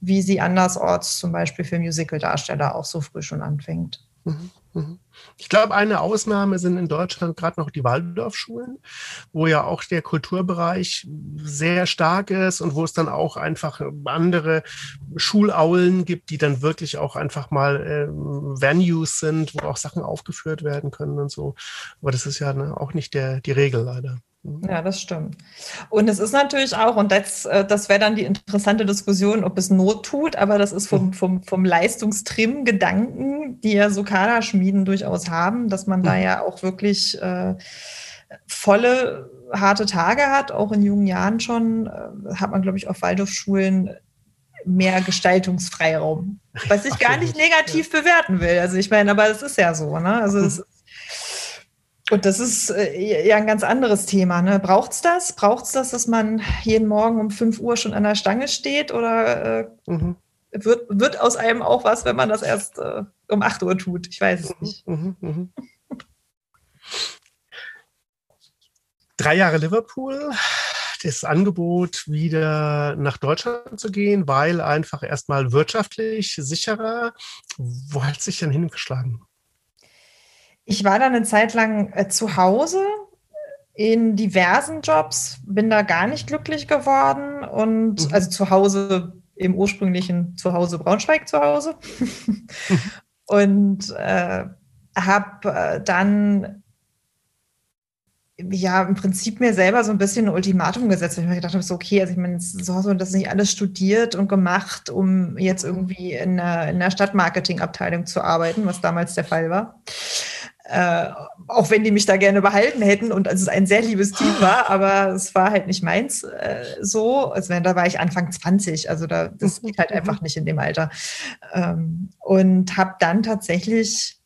wie sie andersorts zum Beispiel für Musicaldarsteller auch so früh schon anfängt. Mhm. Ich glaube, eine Ausnahme sind in Deutschland gerade noch die Waldorfschulen, wo ja auch der Kulturbereich sehr stark ist und wo es dann auch einfach andere Schulaulen gibt, die dann wirklich auch einfach mal äh, Venues sind, wo auch Sachen aufgeführt werden können und so. Aber das ist ja ne, auch nicht der, die Regel leider. Mhm. Ja, das stimmt. Und es ist natürlich auch, und das, äh, das wäre dann die interessante Diskussion, ob es Not tut, aber das ist vom, mhm. vom, vom Leistungstrim-Gedanken, die ja so Kaderschmieden durchaus haben, dass man da mhm. ja auch wirklich äh, volle, harte Tage hat, auch in jungen Jahren schon, äh, hat man, glaube ich, auf Waldorfschulen mehr Gestaltungsfreiraum. Was ich gar nicht negativ bewerten will. Also ich meine, aber es ist ja so, ne? Also es ist und das ist äh, ja ein ganz anderes Thema. Ne? Braucht es das? Braucht es das, dass man jeden Morgen um 5 Uhr schon an der Stange steht? Oder äh, mhm. wird, wird aus einem auch was, wenn man das erst äh, um 8 Uhr tut? Ich weiß es mhm. nicht. Mhm. mhm. Drei Jahre Liverpool, das Angebot, wieder nach Deutschland zu gehen, weil einfach erstmal wirtschaftlich sicherer. Wo hat sich denn hingeschlagen? Ich war dann eine Zeit lang äh, zu Hause in diversen Jobs, bin da gar nicht glücklich geworden und mhm. also zu Hause im ursprünglichen Zuhause Braunschweig zu Hause mhm. und äh, habe äh, dann ja im Prinzip mir selber so ein bisschen ein Ultimatum gesetzt, weil ich mir gedacht habe, so okay, also ich meine, so hast du das nicht alles studiert und gemacht, um jetzt irgendwie in einer, in einer Stadtmarketingabteilung zu arbeiten, was damals der Fall war. Äh, auch wenn die mich da gerne behalten hätten und es ein sehr liebes Team war, aber es war halt nicht meins äh, so. Also da war ich Anfang 20, also da, das geht halt einfach nicht in dem Alter. Ähm, und habe dann tatsächlich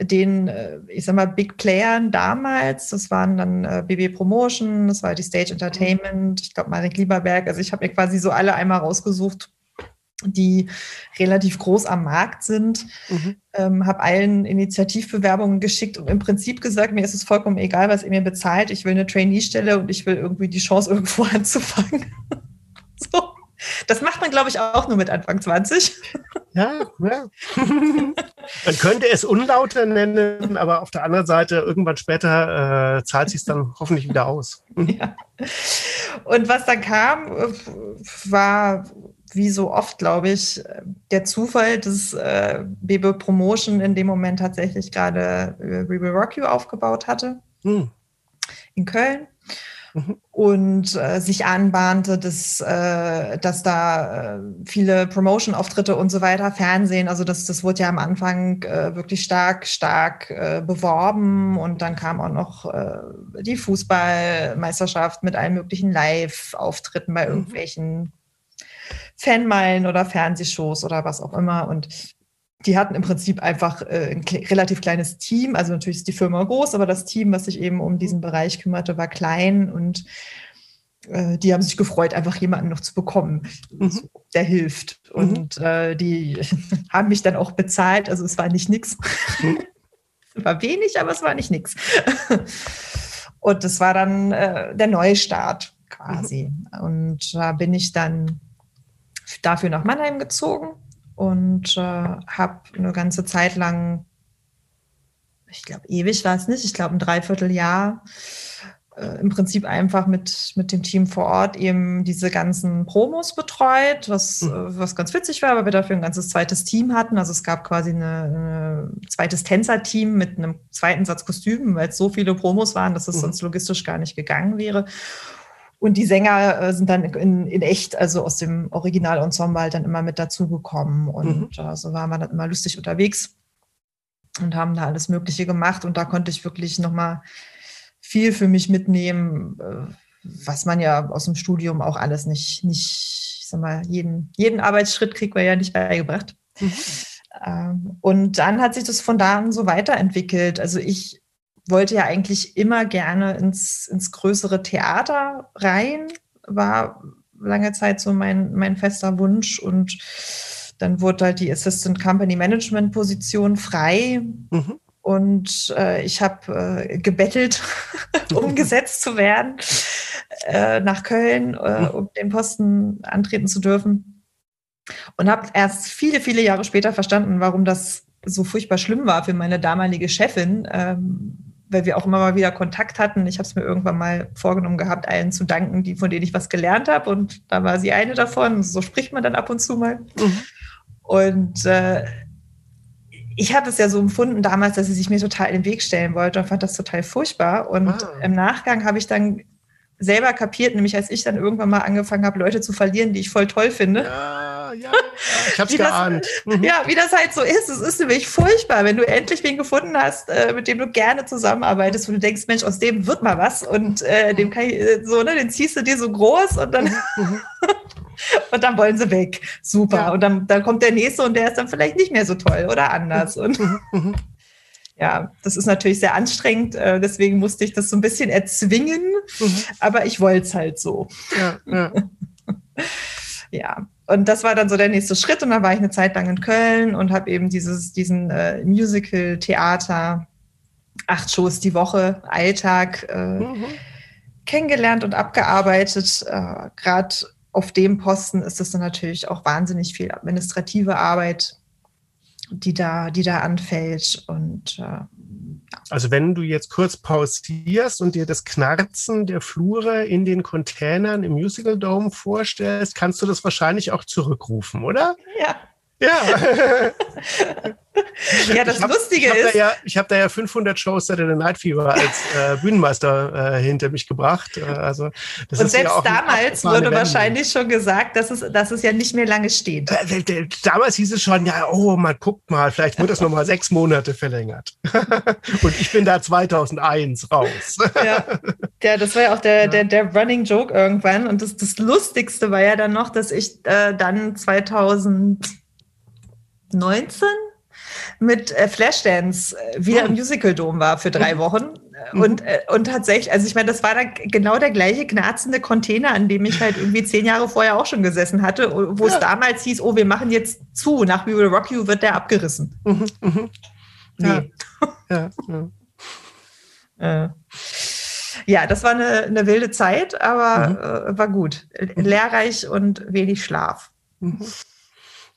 den, äh, ich sag mal, Big Playern damals, das waren dann äh, BB Promotion, das war die Stage Entertainment, ich glaube Marek Lieberberg, also ich habe mir quasi so alle einmal rausgesucht, die relativ groß am Markt sind. Mhm. Ähm, habe allen Initiativbewerbungen geschickt und im Prinzip gesagt, mir ist es vollkommen egal, was ihr mir bezahlt. Ich will eine Trainee-Stelle und ich will irgendwie die Chance, irgendwo anzufangen. so. Das macht man, glaube ich, auch nur mit Anfang 20. Ja, ja. man könnte es unlauter nennen, aber auf der anderen Seite, irgendwann später äh, zahlt sich dann hoffentlich wieder aus. Ja. Und was dann kam, äh, war wie so oft, glaube ich, der Zufall, dass äh, Bebe Promotion in dem Moment tatsächlich gerade äh, We Will Rock You aufgebaut hatte mhm. in Köln. Mhm. Und äh, sich anbahnte, dass, äh, dass da äh, viele Promotion-Auftritte und so weiter, Fernsehen, also das, das wurde ja am Anfang äh, wirklich stark, stark beworben und dann kam auch noch die Fußballmeisterschaft mit allen möglichen Live-Auftritten bei mhm. Fanmeilen oder Fernsehshows oder was auch immer. Und die hatten im Prinzip einfach äh, ein relativ kleines Team. Also natürlich ist die Firma groß, aber das Team, was sich eben um diesen Bereich kümmerte, war klein und äh, die haben sich gefreut, einfach jemanden noch zu bekommen, mhm. der hilft. Mhm. Und äh, die haben mich dann auch bezahlt. Also es war nicht nix. Mhm. es war wenig, aber es war nicht nix. und das war dann äh, der Neustart quasi. Mhm. Und da bin ich dann dafür nach Mannheim gezogen und äh, habe eine ganze Zeit lang ich glaube, ewig war es nicht, ich glaube ein Dreivierteljahr äh, im Prinzip einfach mit, mit dem Team vor Ort eben diese ganzen Promos betreut, was, mhm. Was ganz witzig war, weil wir dafür ein ganzes zweites Team hatten. Also es gab quasi ein zweites Tänzerteam mit einem zweiten Satz Kostümen, weil es so viele Promos waren, dass es mhm. sonst logistisch gar nicht gegangen wäre. Und die Sänger äh, sind dann in, in echt, also aus dem Originalensemble halt dann immer mit dazugekommen. Und mhm. äh, so waren wir dann immer lustig unterwegs und haben da alles Mögliche gemacht. Und da konnte ich wirklich nochmal viel für mich mitnehmen, äh, was man ja aus dem Studium auch alles nicht, nicht, ich sag mal, jeden, jeden Arbeitsschritt kriegt man ja nicht beigebracht. Mhm. Ähm, und dann hat sich das von da an so weiterentwickelt. Also ich wollte ja eigentlich immer gerne ins, ins größere Theater rein, war lange Zeit so mein, mein fester Wunsch und dann wurde halt die Assistant Company Management Position frei. Mhm. Und äh, ich habe äh, gebettelt, umgesetzt zu werden, äh, nach Köln, äh, um den Posten antreten zu dürfen. Und habe erst viele, viele Jahre später verstanden, warum das so furchtbar schlimm war für meine damalige Chefin, ähm, weil wir auch immer mal wieder Kontakt hatten. Ich habe es mir irgendwann mal vorgenommen gehabt, allen zu danken, die, von denen ich was gelernt habe. Und da war sie eine davon. So spricht man dann ab und zu mal. Mhm. Und äh, ich hatte es ja so empfunden damals, dass sie sich mir total in den Weg stellen wollte und fand das total furchtbar. Und ah. im Nachgang habe ich dann selber kapiert, nämlich als ich dann irgendwann mal angefangen habe, Leute zu verlieren, die ich voll toll finde. Ja, ja, ich habe es geahnt. Mhm. Ja, wie das halt so ist. Es ist nämlich furchtbar, wenn du endlich wen gefunden hast, äh, mit dem du gerne zusammenarbeitest, wo du denkst, Mensch, aus dem wird mal was und äh, dem kann ich, äh, so, ne, den ziehst du dir so groß und dann, mhm. mhm. und dann wollen sie weg. Super. Ja. Und dann, dann kommt der nächste und der ist dann vielleicht nicht mehr so toll oder anders. Und ja, das ist natürlich sehr anstrengend. Äh, deswegen musste ich das so ein bisschen erzwingen, mhm. aber ich wollte es halt so. Ja, ja. ja, und das war dann so der nächste Schritt. Und dann war ich eine Zeit lang in Köln und habe eben dieses, diesen äh, Musical-Theater, acht Shows die Woche, Alltag äh, mhm. kennengelernt und abgearbeitet. Äh, Gerade auf dem Posten ist das dann natürlich auch wahnsinnig viel administrative Arbeit die da, die da anfällt. Und äh, also wenn du jetzt kurz pausierst und dir das Knarzen der Flure in den Containern im Musical Dome vorstellst, kannst du das wahrscheinlich auch zurückrufen, oder? Ja. Ja. ja, das hab, Lustige ich ist. Da ja, ich habe da ja 500 Shows Saturday Night Fever als äh, Bühnenmeister äh, hinter mich gebracht. Äh, also, das Und selbst ja damals wurde Wende. wahrscheinlich schon gesagt, dass es, dass es ja nicht mehr lange steht. Damals hieß es schon, ja, oh, man guckt mal, vielleicht wird das nochmal sechs Monate verlängert. Und ich bin da 2001 raus. ja. ja, das war ja auch der, der, der Running Joke irgendwann. Und das, das Lustigste war ja dann noch, dass ich äh, dann 2000 19 mit äh, Flashdance äh, wieder oh. im Musical Dome war für drei mhm. Wochen. Mhm. Und, äh, und tatsächlich, also ich meine, das war dann genau der gleiche knarzende Container, an dem ich halt irgendwie zehn Jahre vorher auch schon gesessen hatte, wo ja. es damals hieß, oh, wir machen jetzt zu, nach We Will Rock You wird der abgerissen. Mhm. Mhm. Nee. Ja. ja. äh. Ja, das war eine, eine wilde Zeit, aber mhm. äh, war gut. Mhm. Lehrreich und wenig Schlaf.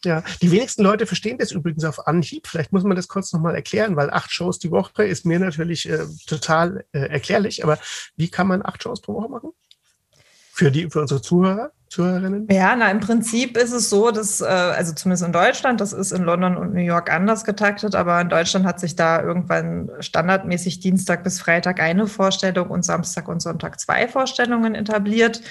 Ja, die wenigsten Leute verstehen das übrigens auf Anhieb. Vielleicht muss man das kurz nochmal erklären, weil acht Shows die Woche ist mir natürlich äh, total äh, erklärlich. Aber wie kann man acht Shows pro Woche machen? Für die, für unsere Zuhörer, Zuhörerinnen? Ja, na, im Prinzip ist es so, dass, äh, also zumindest in Deutschland, das ist in London und New York anders getaktet, aber in Deutschland hat sich da irgendwann standardmäßig Dienstag bis Freitag eine Vorstellung und Samstag und Sonntag zwei Vorstellungen etabliert.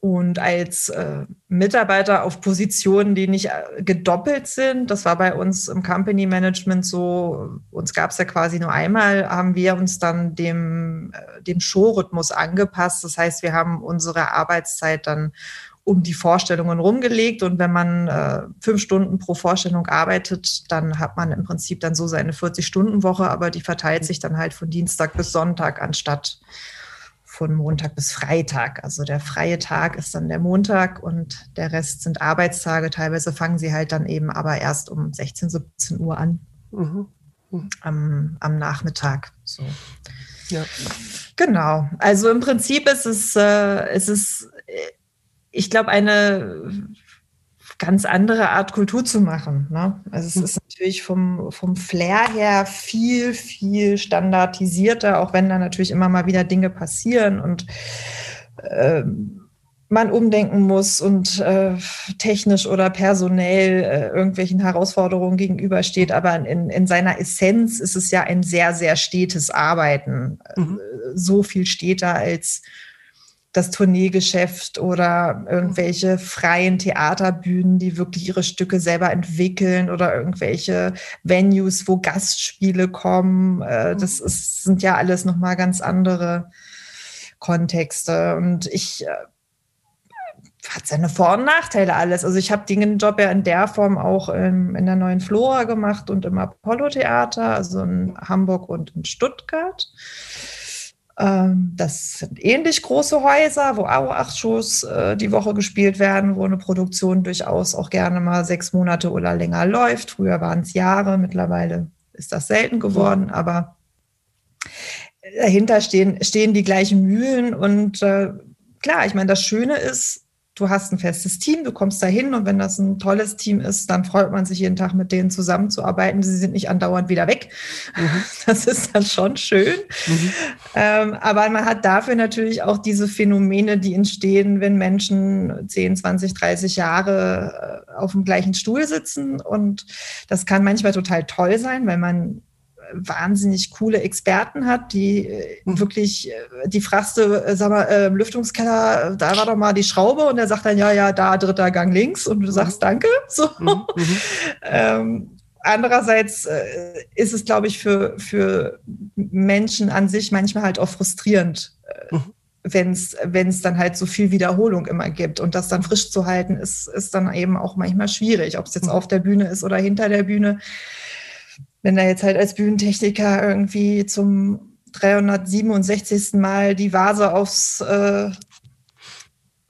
Und als äh, Mitarbeiter auf Positionen, die nicht äh, gedoppelt sind, das war bei uns im Company Management so, uns gab es ja quasi nur einmal, haben wir uns dann dem, äh, dem Showrhythmus angepasst. Das heißt, wir haben unsere Arbeitszeit dann um die Vorstellungen rumgelegt. Und wenn man äh, fünf Stunden pro Vorstellung arbeitet, dann hat man im Prinzip dann so seine 40-Stunden-Woche, aber die verteilt sich dann halt von Dienstag bis Sonntag anstatt von Montag bis Freitag. Also der freie Tag ist dann der Montag und der Rest sind Arbeitstage. Teilweise fangen sie halt dann eben aber erst um 16, 17 Uhr an. Mhm. Mhm. Am, am, Nachmittag. So. Ja. Genau. Also im Prinzip ist es, äh, ist es, ich glaube, eine ganz andere Art Kultur zu machen. Ne? Also es ist natürlich vom, vom Flair her viel, viel standardisierter, auch wenn da natürlich immer mal wieder Dinge passieren und ähm, man umdenken muss und äh, technisch oder personell äh, irgendwelchen Herausforderungen gegenübersteht. Aber in, in seiner Essenz ist es ja ein sehr, sehr stetes Arbeiten. Mhm. Äh, so viel steter als das Tourneegeschäft oder irgendwelche freien Theaterbühnen, die wirklich ihre Stücke selber entwickeln oder irgendwelche Venues, wo Gastspiele kommen. Äh, mhm. das ist, sind ja alles nochmal ganz andere Kontexte. Und ich äh, hat seine Vor- und Nachteile alles. Also ich habe den Job ja in der Form auch in, in der neuen Flora gemacht und im Apollo-Theater, also in Hamburg und in Stuttgart. Ähm, das sind ähnlich große Häuser, wo auch acht Shows äh, die Woche gespielt werden, wo eine Produktion durchaus auch gerne mal sechs Monate oder länger läuft. Früher waren es Jahre, mittlerweile ist das selten geworden, aber dahinter stehen, stehen die gleichen Mühlen und äh, klar, ich meine, das Schöne ist, du hast ein festes Team, du kommst da hin und wenn das ein tolles Team ist, dann freut man sich jeden Tag mit denen zusammenzuarbeiten. Sie sind nicht andauernd wieder weg. Mhm. Das ist dann schon schön. Mhm. Ähm, aber man hat dafür natürlich auch diese Phänomene, die entstehen, wenn Menschen 10, 20, 30 Jahre äh, auf dem gleichen Stuhl sitzen. Und das kann manchmal total toll sein, weil man wahnsinnig coole Experten hat, die äh, mhm. wirklich, äh, die fragst du, äh, sag mal, äh, Lüftungskeller, da war doch mal die Schraube und er sagt dann, ja, ja, da dritter Gang links und du mhm. sagst Danke. So. Mhm. mhm. ähm, andererseits ist es, glaube ich, für, für Menschen an sich manchmal halt auch frustrierend. Mhm wenn es dann halt so viel Wiederholung immer gibt. Und das dann frisch zu halten, ist, ist dann eben auch manchmal schwierig, ob es jetzt mhm. auf der Bühne ist oder hinter der Bühne wenn er jetzt halt als Bühnentechniker irgendwie zum 367. Mal die Vase aufs äh,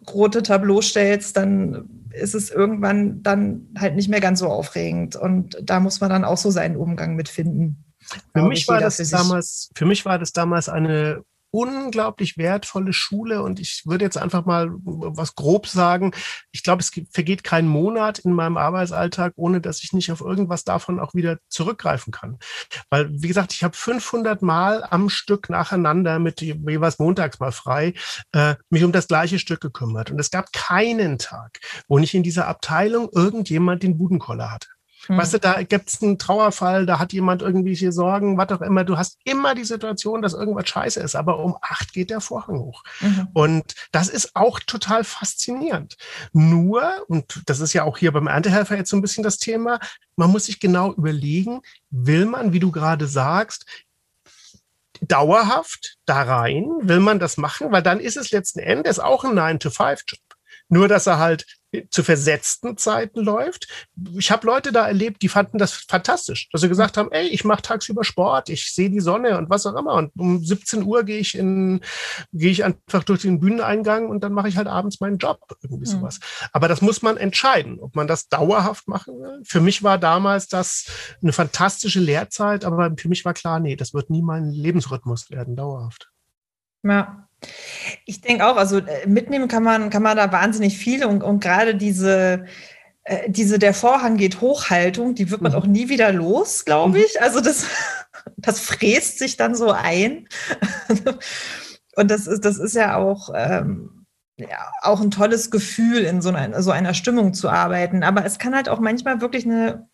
rote Tableau stellst, dann ist es irgendwann dann halt nicht mehr ganz so aufregend. Und da muss man dann auch so seinen Umgang mitfinden. Für mich, war das damals, für mich war das damals eine unglaublich wertvolle Schule und ich würde jetzt einfach mal was grob sagen. Ich glaube, es vergeht kein Monat in meinem Arbeitsalltag, ohne dass ich nicht auf irgendwas davon auch wieder zurückgreifen kann. Weil, wie gesagt, ich habe 500 Mal am Stück nacheinander mit jeweils montags mal frei äh, mich um das gleiche Stück gekümmert. Und es gab keinen Tag, wo nicht in dieser Abteilung irgendjemand den Budenkoller hatte. Mhm. Weißt du, da gibt es einen Trauerfall, da hat jemand irgendwelche Sorgen, was auch immer. Du hast immer die Situation, dass irgendwas scheiße ist, aber um acht geht der Vorhang hoch. Mhm. Und das ist auch total faszinierend. Nur, und das ist ja auch hier beim Erntehelfer jetzt so ein bisschen das Thema, man muss sich genau überlegen, will man, wie du gerade sagst, dauerhaft da rein? Will man das machen? Weil dann ist es letzten Endes auch ein 9-to-5-Job. Nur, dass er halt zu versetzten Zeiten läuft. Ich habe Leute da erlebt, die fanden das fantastisch, dass sie gesagt haben, ey, ich mache tagsüber Sport, ich sehe die Sonne und was auch immer. Und um 17 Uhr gehe ich in, gehe ich einfach durch den Bühneneingang und dann mache ich halt abends meinen Job, irgendwie mhm. sowas. Aber das muss man entscheiden, ob man das dauerhaft machen will. Für mich war damals das eine fantastische Lehrzeit, aber für mich war klar, nee, das wird nie mein Lebensrhythmus werden, dauerhaft. Ja, ich denke auch, also äh, mitnehmen kann man, kann man da wahnsinnig viel und, und gerade diese, äh, diese der Vorhang geht Hochhaltung, die wird man mhm. auch nie wieder los, glaube mhm. ich. Also das, das fräst sich dann so ein. und das ist, das ist ja auch, ähm, ja, auch ein tolles Gefühl, in so einer, so einer Stimmung zu arbeiten. Aber es kann halt auch manchmal wirklich eine,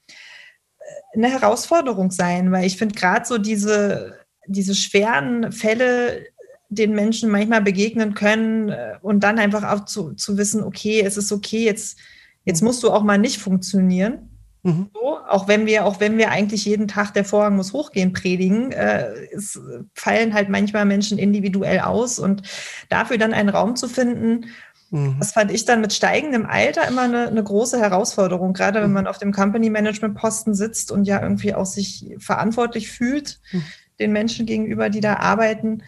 äh, eine Herausforderung sein, weil ich finde gerade so diese, diese schweren Fälle, den Menschen manchmal begegnen können äh, und dann einfach auch zu, zu wissen, okay, es ist okay, jetzt, jetzt musst du auch mal nicht funktionieren. Mhm. So, auch wenn wir, auch wenn wir eigentlich jeden Tag der Vorhang muss hochgehen predigen, äh, es fallen halt manchmal Menschen individuell aus und dafür dann einen Raum zu finden, mhm. das fand ich dann mit steigendem Alter immer eine, eine große Herausforderung, gerade wenn mhm. man auf dem Company Management Posten sitzt und ja irgendwie auch sich verantwortlich fühlt mhm. den Menschen gegenüber, die da arbeiten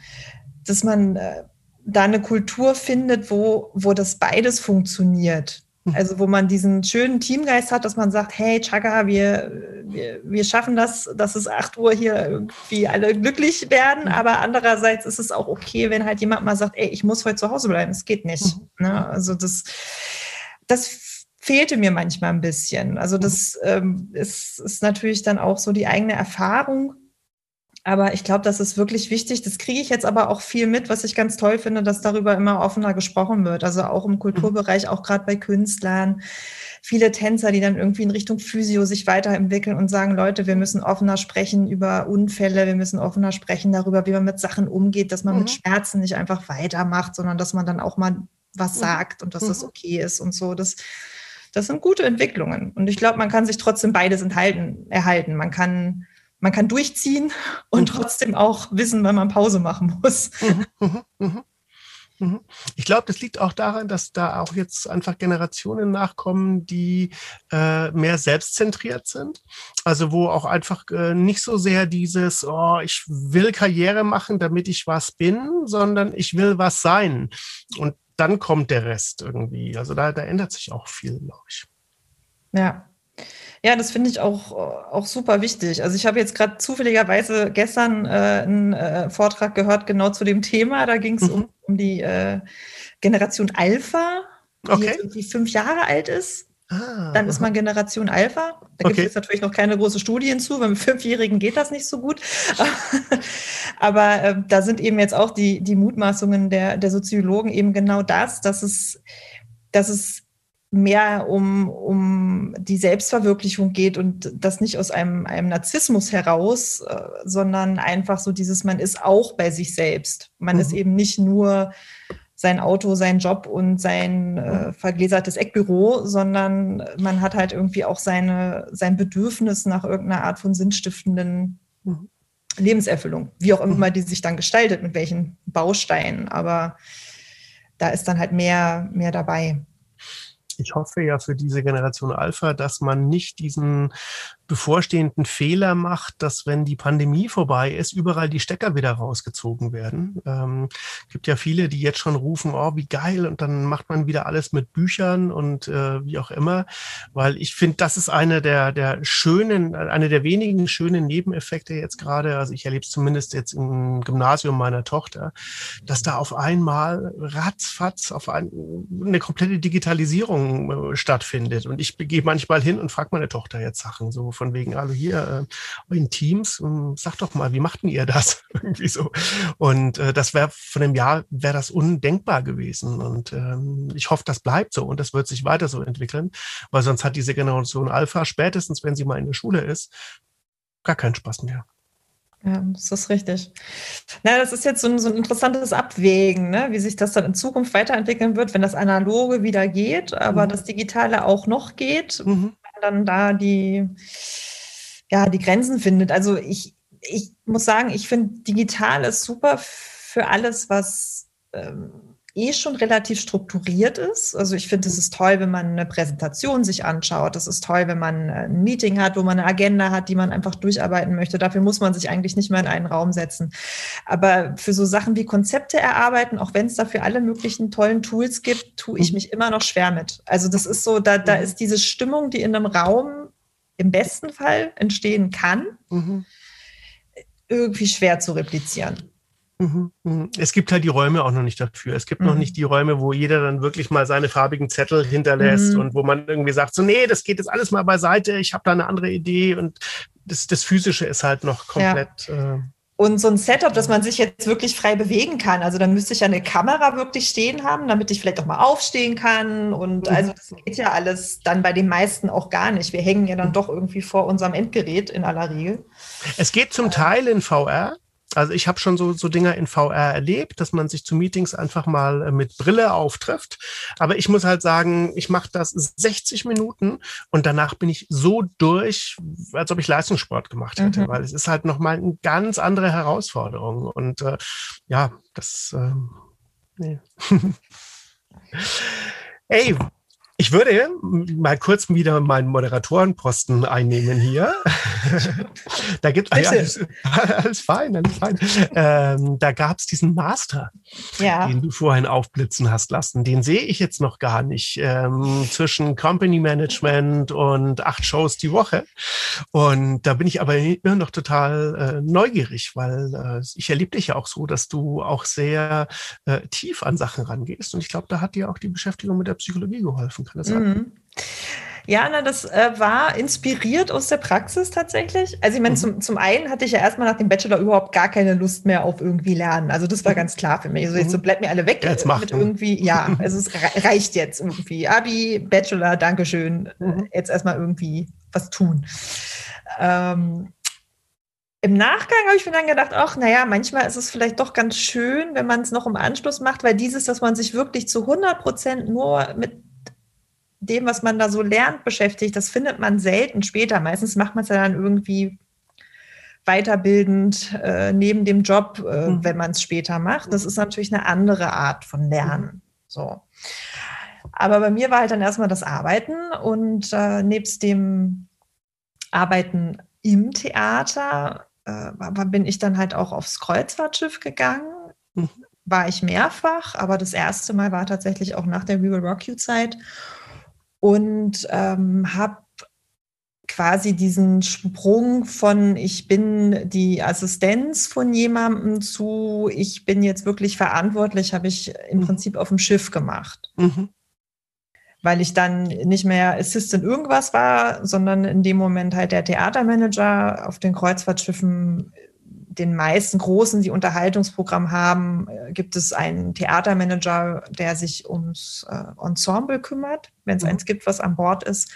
dass man äh, da eine Kultur findet, wo, wo das beides funktioniert. Hm. Also wo man diesen schönen Teamgeist hat, dass man sagt, hey Chaka, wir, wir, wir schaffen das, dass es 8 Uhr hier irgendwie alle glücklich werden, hm. aber andererseits ist es auch okay, wenn halt jemand mal sagt, ey, ich muss heute zu Hause bleiben, es geht nicht. Mhm. Ne? Also das, das fehlte mir manchmal ein bisschen. Also das ähm, ist, ist natürlich dann auch so die eigene Erfahrung. Aber ich glaube, das ist wirklich wichtig. Das kriege ich jetzt aber auch viel mit, was ich ganz toll finde, dass darüber immer offener gesprochen wird. Also auch im Kulturbereich, auch gerade bei Künstlern. Viele Tänzer, die dann irgendwie in Richtung Physio sich weiterentwickeln und sagen, Leute, wir müssen offener sprechen über Unfälle, wir müssen offener sprechen darüber, wie man mit Sachen umgeht, dass man mhm. mit Schmerzen nicht einfach weitermacht, sondern dass man dann auch mal was mhm. sagt und dass mhm. das okay ist und so. Das, das sind gute Entwicklungen. Und ich glaube, man kann sich trotzdem beides enthalten, erhalten. Man kann, man kann durchziehen und mhm. trotzdem auch wissen, wann man Pause machen muss. Mhm. Mhm. mhm. Ich glaube, das liegt auch daran, dass da auch jetzt einfach Generationen nachkommen, die äh, mehr selbstzentriert sind. Also wo auch einfach äh, nicht so sehr dieses, oh, ich will Karriere machen, damit ich was bin, sondern ich will was sein. Und dann kommt der Rest irgendwie. Also da, da ändert sich auch viel, glaube ich. Ja. Ja, das finde ich auch, auch super wichtig. Also ich habe jetzt gerade zufälligerweise gestern äh, einen äh, Vortrag gehört, genau zu dem Thema. Da ging es mhm. um, um die äh, Generation Alpha, die okay. jetzt fünf Jahre alt ist. Ah, dann ist man Generation Alpha. Da gibt es natürlich noch keine große Studien zu, mit Fünfjährigen geht das nicht so gut. Aber äh, da sind eben jetzt auch die, die Mutmaßungen der, der Soziologen eben genau das, dass es, dass es mehr um, um die Selbstverwirklichung geht und das nicht aus einem, einem Narzissmus heraus, äh, sondern einfach so dieses, man ist auch bei sich selbst. Man mhm. ist eben nicht nur sein Auto, sein Job und sein äh, vergläsertes Eckbüro, sondern man hat halt irgendwie auch seine, sein Bedürfnis nach irgendeiner Art von sinnstiftenden mhm. Lebenserfüllung, wie auch immer die sich dann gestaltet, mit welchen Bausteinen. Aber da ist dann halt mehr, mehr dabei ich hoffe ja für diese Generation Alpha, dass man nicht diesen bevorstehenden Fehler macht, dass wenn die Pandemie vorbei ist, überall die Stecker wieder rausgezogen werden. Ähm, gibt ja viele, die jetzt schon rufen, oh, wie geil, und dann macht man wieder alles mit Büchern und äh, wie auch immer, weil ich finde, das ist eine der, der schönen, eine der wenigen schönen Nebeneffekte jetzt gerade, also ich erlebe es zumindest jetzt im Gymnasium meiner Tochter, dass da auf einmal ratzfatz auf ein, eine komplette Digitalisierung äh, stattfindet. Und ich gehe manchmal hin und frage meine Tochter jetzt Sachen, so von wegen, also hier äh, in Teams, äh, sag doch mal, wie machten ihr das? Irgendwie so. Und äh, das wäre von dem Jahr, wäre das undenkbar gewesen. Und ähm, ich hoffe, das bleibt so und das wird sich weiter so entwickeln, weil sonst hat diese Generation Alpha spätestens, wenn sie mal in der Schule ist, gar keinen Spaß mehr. Ja, das ist richtig. Na, das ist jetzt so ein, so ein interessantes Abwägen, ne? wie sich das dann in Zukunft weiterentwickeln wird, wenn das Analoge wieder geht, aber mhm. das Digitale auch noch geht. Mhm dann da die, ja, die Grenzen findet. Also ich, ich muss sagen, ich finde digital ist super für alles, was ähm, eh schon relativ strukturiert ist. Also ich finde, es ist toll, wenn man eine Präsentation sich anschaut. Es ist toll, wenn man ein Meeting hat, wo man eine Agenda hat, die man einfach durcharbeiten möchte. Dafür muss man sich eigentlich nicht mehr in einen Raum setzen. Aber für so Sachen wie Konzepte erarbeiten, auch wenn es dafür alle möglichen tollen Tools gibt, tue ich mhm. mich immer noch schwer mit. Also das ist so, da, da mhm. ist diese Stimmung, die in einem Raum im besten Fall entstehen kann, mhm. irgendwie schwer zu replizieren. Mhm, mhm. Es gibt halt die Räume auch noch nicht dafür. Es gibt mhm. noch nicht die Räume, wo jeder dann wirklich mal seine farbigen Zettel hinterlässt mhm. und wo man irgendwie sagt, so, nee, das geht jetzt alles mal beiseite, ich habe da eine andere Idee und das, das Physische ist halt noch komplett. Ja. Äh, und so ein Setup, dass man sich jetzt wirklich frei bewegen kann. Also dann müsste ich ja eine Kamera wirklich stehen haben, damit ich vielleicht auch mal aufstehen kann. Und mhm. also das geht ja alles dann bei den meisten auch gar nicht. Wir hängen ja dann doch irgendwie vor unserem Endgerät in aller Regel. Es geht zum Teil in VR. Also ich habe schon so, so Dinger in VR erlebt, dass man sich zu Meetings einfach mal äh, mit Brille auftrifft. Aber ich muss halt sagen, ich mache das 60 Minuten und danach bin ich so durch, als ob ich Leistungssport gemacht hätte, mhm. weil es ist halt nochmal eine ganz andere Herausforderung. Und äh, ja, das... Äh, nee. Ey, ich würde mal kurz wieder meinen Moderatorenposten einnehmen hier. da gibt es alles, alles fein, alles fein. Ähm, da gab es diesen Master, ja. den du vorhin aufblitzen hast lassen. Den sehe ich jetzt noch gar nicht ähm, zwischen Company Management und acht Shows die Woche. Und da bin ich aber immer noch total äh, neugierig, weil äh, ich erlebe dich ja auch so, dass du auch sehr äh, tief an Sachen rangehst. Und ich glaube, da hat dir auch die Beschäftigung mit der Psychologie geholfen. Gelaufen, kann das sein? Mhm. Ja, na, das äh, war inspiriert aus der Praxis tatsächlich. Also ich meine, mhm. zum, zum einen hatte ich ja erstmal nach dem Bachelor überhaupt gar keine Lust mehr auf irgendwie Lernen. Also das war mhm. ganz klar für mich. Also jetzt so mhm. bleibt mir alle weg. Ja, jetzt macht, mit irgendwie, ja, also es reicht jetzt irgendwie. Abi, Bachelor, Dankeschön. Mhm. Jetzt erstmal irgendwie was tun. Ähm, im Nachgang habe ich mir dann gedacht, ach, naja, manchmal ist es vielleicht doch ganz schön, wenn man es noch im Anschluss macht, weil dieses, dass man sich wirklich zu 100 Prozent nur mit dem, was man da so lernt, beschäftigt, das findet man selten später. Meistens macht man es ja dann irgendwie weiterbildend äh, neben dem Job, äh, mhm. wenn man es später macht. Das ist natürlich eine andere Art von Lernen. So. Aber bei mir war halt dann erstmal das Arbeiten und äh, nebst dem Arbeiten im Theater äh, bin ich dann halt auch aufs Kreuzfahrtschiff gegangen. Mhm. War ich mehrfach, aber das erste Mal war tatsächlich auch nach der We Will Rock You Zeit und ähm, habe quasi diesen Sprung von ich bin die Assistenz von jemandem zu ich bin jetzt wirklich verantwortlich, habe ich im mhm. Prinzip auf dem Schiff gemacht. Mhm. Weil ich dann nicht mehr Assistant irgendwas war, sondern in dem Moment halt der Theatermanager auf den Kreuzfahrtschiffen den meisten großen, die Unterhaltungsprogramm haben, äh, gibt es einen Theatermanager, der sich ums äh, Ensemble kümmert, wenn es mhm. eins gibt, was an Bord ist.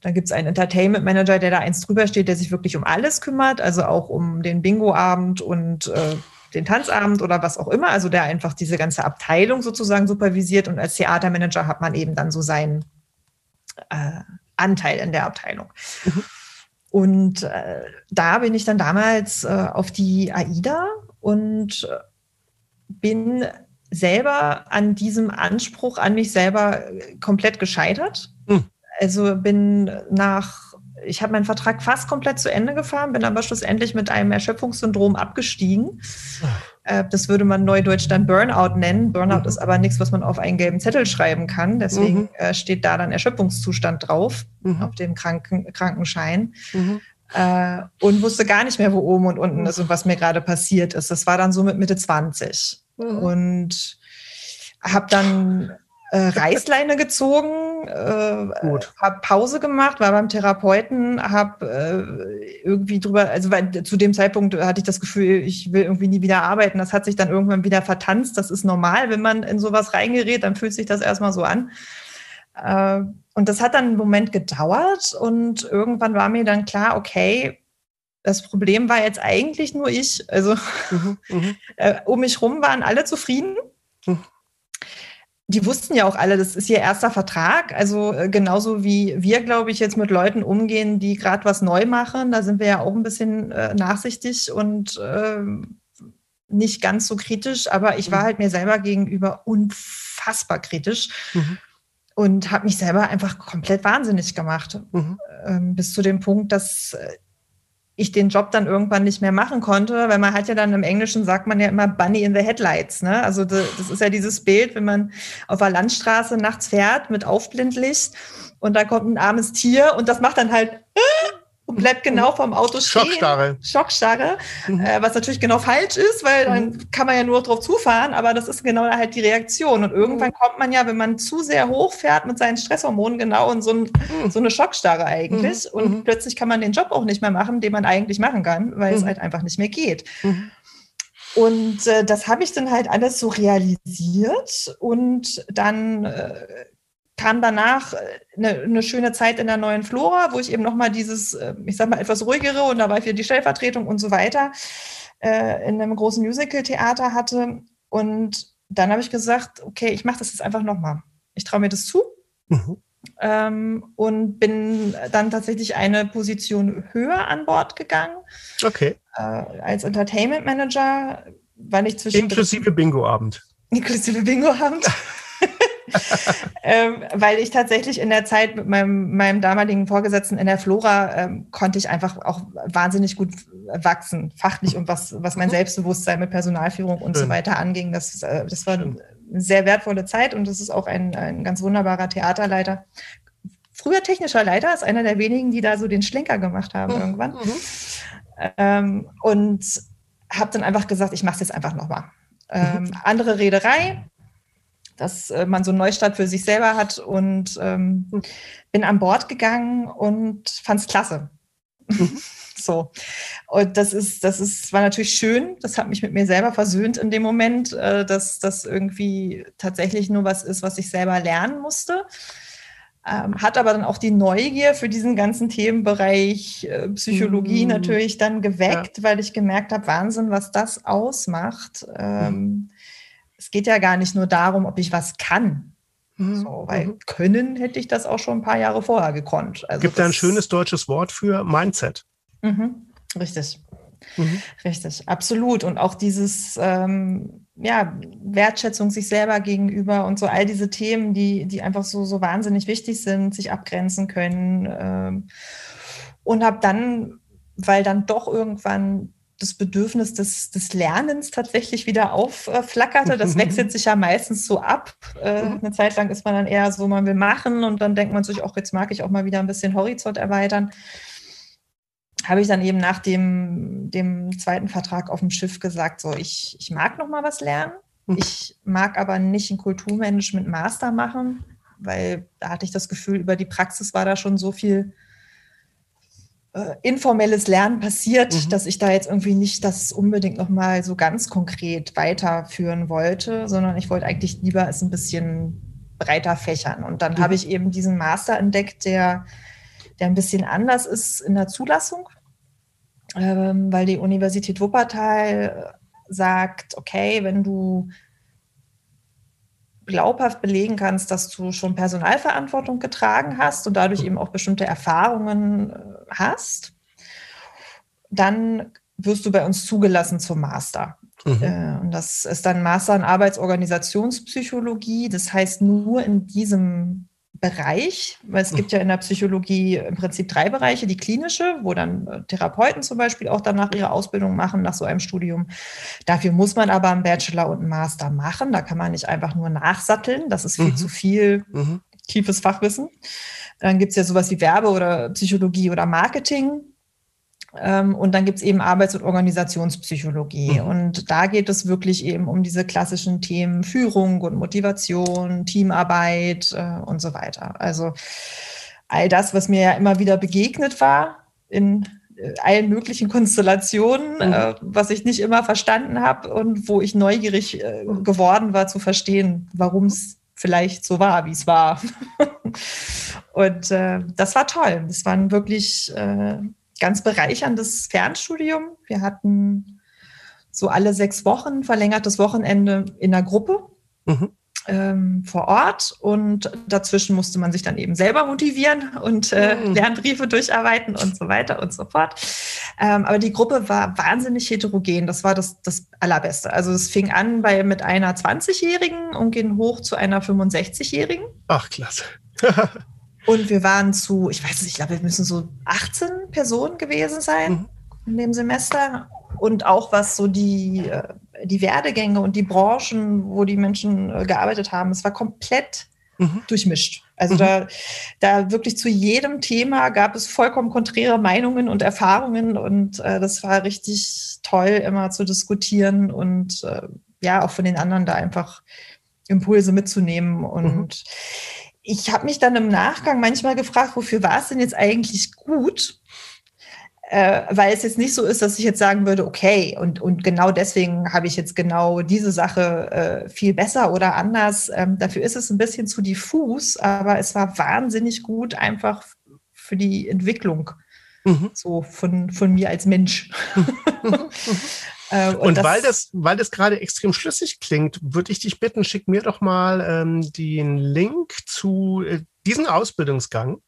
Dann gibt es einen Entertainment Manager, der da eins drüber steht, der sich wirklich um alles kümmert, also auch um den Bingo-Abend und äh, den Tanzabend oder was auch immer, also der einfach diese ganze Abteilung sozusagen supervisiert und als Theatermanager hat man eben dann so seinen äh, Anteil in der Abteilung. Mhm. Und äh, da bin ich dann damals äh, auf die AIDA und äh, bin selber an diesem Anspruch an mich selber äh, komplett gescheitert. Hm. Also bin nach, ich habe meinen Vertrag fast komplett zu Ende gefahren, bin aber schlussendlich mit einem Erschöpfungssyndrom abgestiegen. Ach das würde man neudeutsch dann Burnout nennen. Burnout mhm. ist aber nichts, was man auf einen gelben Zettel schreiben kann. Deswegen mhm. Äh, steht da dann Erschöpfungszustand drauf mhm. auf dem Kranken Krankenschein. Mhm. Äh, und wusste gar nicht mehr, wo oben und unten ist und was mir gerade passiert ist. Das war dann so mit Mitte 20. Mhm. Und habe dann äh, Reißleine gezogen, äh, habe Pause gemacht, war beim Therapeuten, habe äh, irgendwie drüber, also weil zu dem Zeitpunkt hatte ich das Gefühl, ich will irgendwie nie wieder arbeiten. Das hat sich dann irgendwann wieder vertanzt. Das ist normal, wenn man in sowas reingerät, dann fühlt sich das erstmal so an. Äh, und das hat dann einen Moment gedauert und irgendwann war mir dann klar, okay, das Problem war jetzt eigentlich nur ich. Also mhm, mhm. äh, um mich rum waren alle zufrieden. Mhm die wussten ja auch alle, das ist ihr erster Vertrag. Also äh, genauso wie wir, glaube ich, jetzt mit Leuten umgehen, die gerade was neu machen. Da sind wir ja auch ein bisschen äh, nachsichtig und äh, nicht ganz so kritisch. Aber ich war mhm. halt mir selber gegenüber unfassbar kritisch. Mhm. Und habe mich selber einfach komplett wahnsinnig gemacht. Mhm. Ähm, bis zu dem Punkt, dass äh, ich den Job dann irgendwann nicht mehr machen konnte, weil man hat ja dann im Englischen sagt man ja immer Bunny in the Headlights. Ne? Also das ist ja dieses Bild, wenn man auf der Landstraße nachts fährt mit Aufblindlicht und da kommt ein armes Tier und das macht dann halt und bleibt genau vom Auto stehen. Schockstarre. Schockstarre, mhm. äh, was natürlich genau falsch ist, weil dann mhm. kann man ja nur drauf zufahren, aber das ist genau halt die Reaktion. Und irgendwann mhm. kommt man ja, wenn man zu sehr hoch fährt mit seinen Stresshormonen, genau in so, ein, mhm. so eine Schockstarre eigentlich. Mhm. Und mhm. plötzlich kann man den Job auch nicht mehr machen, den man eigentlich machen kann, weil es halt einfach nicht mehr geht. Und äh, das habe ich dann halt alles so realisiert und dann äh, kam danach eine, äh, eine, schöne Zeit in der neuen Flora, wo ich eben nochmal dieses, äh, ich sag mal, etwas ruhigere und da war ich wieder die Stellvertretung und so weiter äh, in einem großen Musical-Theater hatte. Und dann habe ich gesagt, okay, ich mache das jetzt einfach nochmal. Ich traue mir das zu. Mhm. Ähm, und bin dann tatsächlich eine Position höher an Bord gegangen. Okay. Äh, als Entertainment Manager, weil ich zwischen. Inklusive Bingo-Abend. Inklusive Bingo-Abend. ähm, weil ich tatsächlich in der Zeit mit meinem, meinem damaligen Vorgesetzten in der Flora ähm, konnte ich einfach auch wahnsinnig gut wachsen, fachlich und was, was mein mhm. Selbstbewusstsein mit Personalführung und Schön. so weiter anging. Das, äh, das war eine sehr wertvolle Zeit und das ist auch ein, ein ganz wunderbarer Theaterleiter. Früher technischer Leiter, ist einer der wenigen, die da so den Schlenker gemacht haben mhm. irgendwann. Mhm. Ähm, und habe dann einfach gesagt, ich mache es jetzt einfach nochmal. Ähm, mhm. Andere Reederei, dass äh, man so einen Neustart für sich selber hat und ähm, hm. bin an Bord gegangen und fand es klasse. Mhm. so. Und das ist, das ist, war natürlich schön. Das hat mich mit mir selber versöhnt in dem Moment, äh, dass das irgendwie tatsächlich nur was ist, was ich selber lernen musste. Ähm, hat aber dann auch die Neugier für diesen ganzen Themenbereich äh, Psychologie mhm. natürlich dann geweckt, ja. weil ich gemerkt habe, Wahnsinn, was das ausmacht. Ähm, mhm. Es geht ja gar nicht nur darum, ob ich was kann. Mhm. So, weil mhm. können hätte ich das auch schon ein paar Jahre vorher gekonnt. Also Gibt da ein schönes deutsches Wort für Mindset? Mhm. Richtig. Mhm. Richtig, absolut. Und auch dieses, ähm, ja, Wertschätzung sich selber gegenüber und so all diese Themen, die, die einfach so, so wahnsinnig wichtig sind, sich abgrenzen können. Ähm, und habe dann, weil dann doch irgendwann das Bedürfnis des, des Lernens tatsächlich wieder aufflackerte. Das wechselt sich ja meistens so ab. Äh, mhm. eine Zeit lang ist man dann eher so, man will machen und dann denkt man sich, auch jetzt mag ich auch mal wieder ein bisschen Horizont erweitern habe ich dann eben nach dem, dem zweiten Vertrag auf dem Schiff gesagt, so ich, ich mag noch mal was lernen. Mhm. Ich mag aber nicht ein Kulturmanagement Master machen, weil da hatte ich das Gefühl, über die Praxis war da schon so viel äh, informelles Lernen passiert, mhm. dass ich da jetzt irgendwie nicht das unbedingt noch mal so ganz konkret weiterführen wollte, sondern ich wollte eigentlich lieber es ein bisschen breiter fächern. Und dann mhm. habe ich eben diesen Master entdeckt, der der ein bisschen anders ist in der Zulassung, ähm, weil die Universität Wuppertal sagt, okay, wenn du glaubhaft belegen kannst, dass du schon Personalverantwortung getragen hast und dadurch eben auch bestimmte Erfahrungen äh, hast, dann wirst du bei uns zugelassen zum Master. Mhm. Äh, und das ist dann Master in Arbeitsorganisationspsychologie. Das heißt, nur in diesem Bereich, weil es gibt ja in der Psychologie im Prinzip drei Bereiche, die klinische, wo dann äh, Therapeuten zum Beispiel auch danach ihre Ausbildung machen nach so einem Studium. Dafür muss man aber einen Bachelor und einen Master machen. Da kann man nicht einfach nur nachsatteln. Das ist viel mhm. zu viel mhm. tiefes Fachwissen. Dann gibt es ja sowas wie Werbe oder Psychologie oder Marketing. Ähm, und dann gibt es eben Arbeits- und Organisationspsychologie. Mhm. Und da geht es wirklich eben um diese klassischen Themen Führung und Motivation, Teamarbeit äh, und so weiter. Also all das, was mir ja immer wieder begegnet war in äh, allen möglichen Konstellationen, mhm. äh, was ich nicht immer verstanden habe und wo ich neugierig äh, geworden war zu verstehen, warum es vielleicht so war, wie es war. und äh, das war toll. Das waren wirklich ganz bereicherndes Fernstudium. Wir hatten so alle sechs Wochen verlängertes Wochenende in der Gruppe. Mhm. Ähm, vor Ort und dazwischen musste man sich dann eben selber motivieren und äh, mhm. Lernbriefe durcharbeiten und so weiter und so fort. Ähm, aber die Gruppe war wahnsinnig heterogen. Das war das, das Allerbeste. Also es fing an bei mit einer 20-Jährigen und ging hoch zu einer 65-Jährigen. Ach, klasse. Und wir waren zu, ich weiß nicht, ich glaube, wir müssen so 18 Personen gewesen sein mhm. in dem Semester. Und auch was so die, äh, die Werdegänge und die Branchen, wo die Menschen äh, gearbeitet haben, es war komplett mhm. durchmischt. Also mhm. da, da wirklich zu jedem Thema gab es vollkommen konträre Meinungen und Erfahrungen und äh, das war richtig toll, immer zu diskutieren und äh, ja, auch von den anderen da einfach Impulse mitzunehmen und mhm ich habe mich dann im Nachgang manchmal gefragt, wofür war es denn jetzt eigentlich gut? Äh, weil es jetzt nicht so ist, dass ich jetzt sagen würde, okay, und, und genau deswegen habe ich jetzt genau diese Sache äh, viel besser oder anders. Ähm, dafür ist es ein bisschen zu diffus, aber es war wahnsinnig gut einfach für die Entwicklung mhm. so von, von mir als Mensch. Äh, und, und weil das, weil das gerade extrem schlüssig klingt, würde ich dich bitten, schick mir doch mal ähm, den Link zu äh, diesen Ausbildungsgang,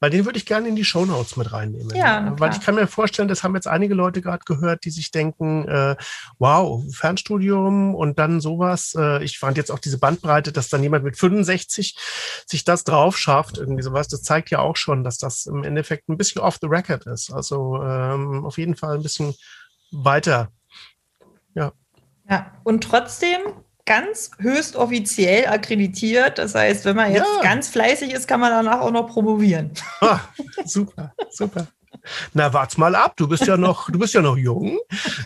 weil den würde ich gerne in die Show Notes mit reinnehmen. Ja, weil ich kann mir vorstellen, das haben jetzt einige Leute gerade gehört, die sich denken, äh, wow, Fernstudium und dann sowas. Äh, ich fand jetzt auch diese Bandbreite, dass dann jemand mit 65 sich das drauf schafft, irgendwie sowas. Das zeigt ja auch schon, dass das im Endeffekt ein bisschen off the record ist. Also ähm, auf jeden Fall ein bisschen weiter ja. Ja, und trotzdem ganz höchst offiziell akkreditiert. Das heißt, wenn man jetzt ja. ganz fleißig ist, kann man danach auch noch promovieren. Ah, super, super. Na, wart's mal ab. Du bist ja noch, du bist ja noch jung.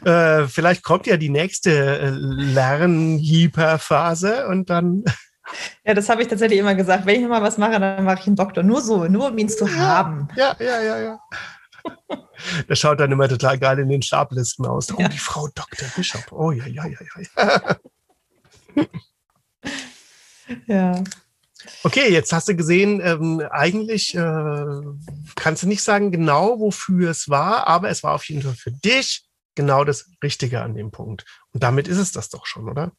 Äh, vielleicht kommt ja die nächste äh, Lernhyperphase und dann Ja, das habe ich tatsächlich immer gesagt. Wenn ich nochmal was mache, dann mache ich einen Doktor. Nur so, nur um ihn zu haben. Ja, ja, ja, ja. Der schaut dann immer total geil in den Stablisten aus. Oh, ja. die Frau Dr. Bishop. Oh, ja, ja, ja, ja. ja. Okay, jetzt hast du gesehen, ähm, eigentlich äh, kannst du nicht sagen genau, wofür es war, aber es war auf jeden Fall für dich genau das Richtige an dem Punkt. Und damit ist es das doch schon, oder?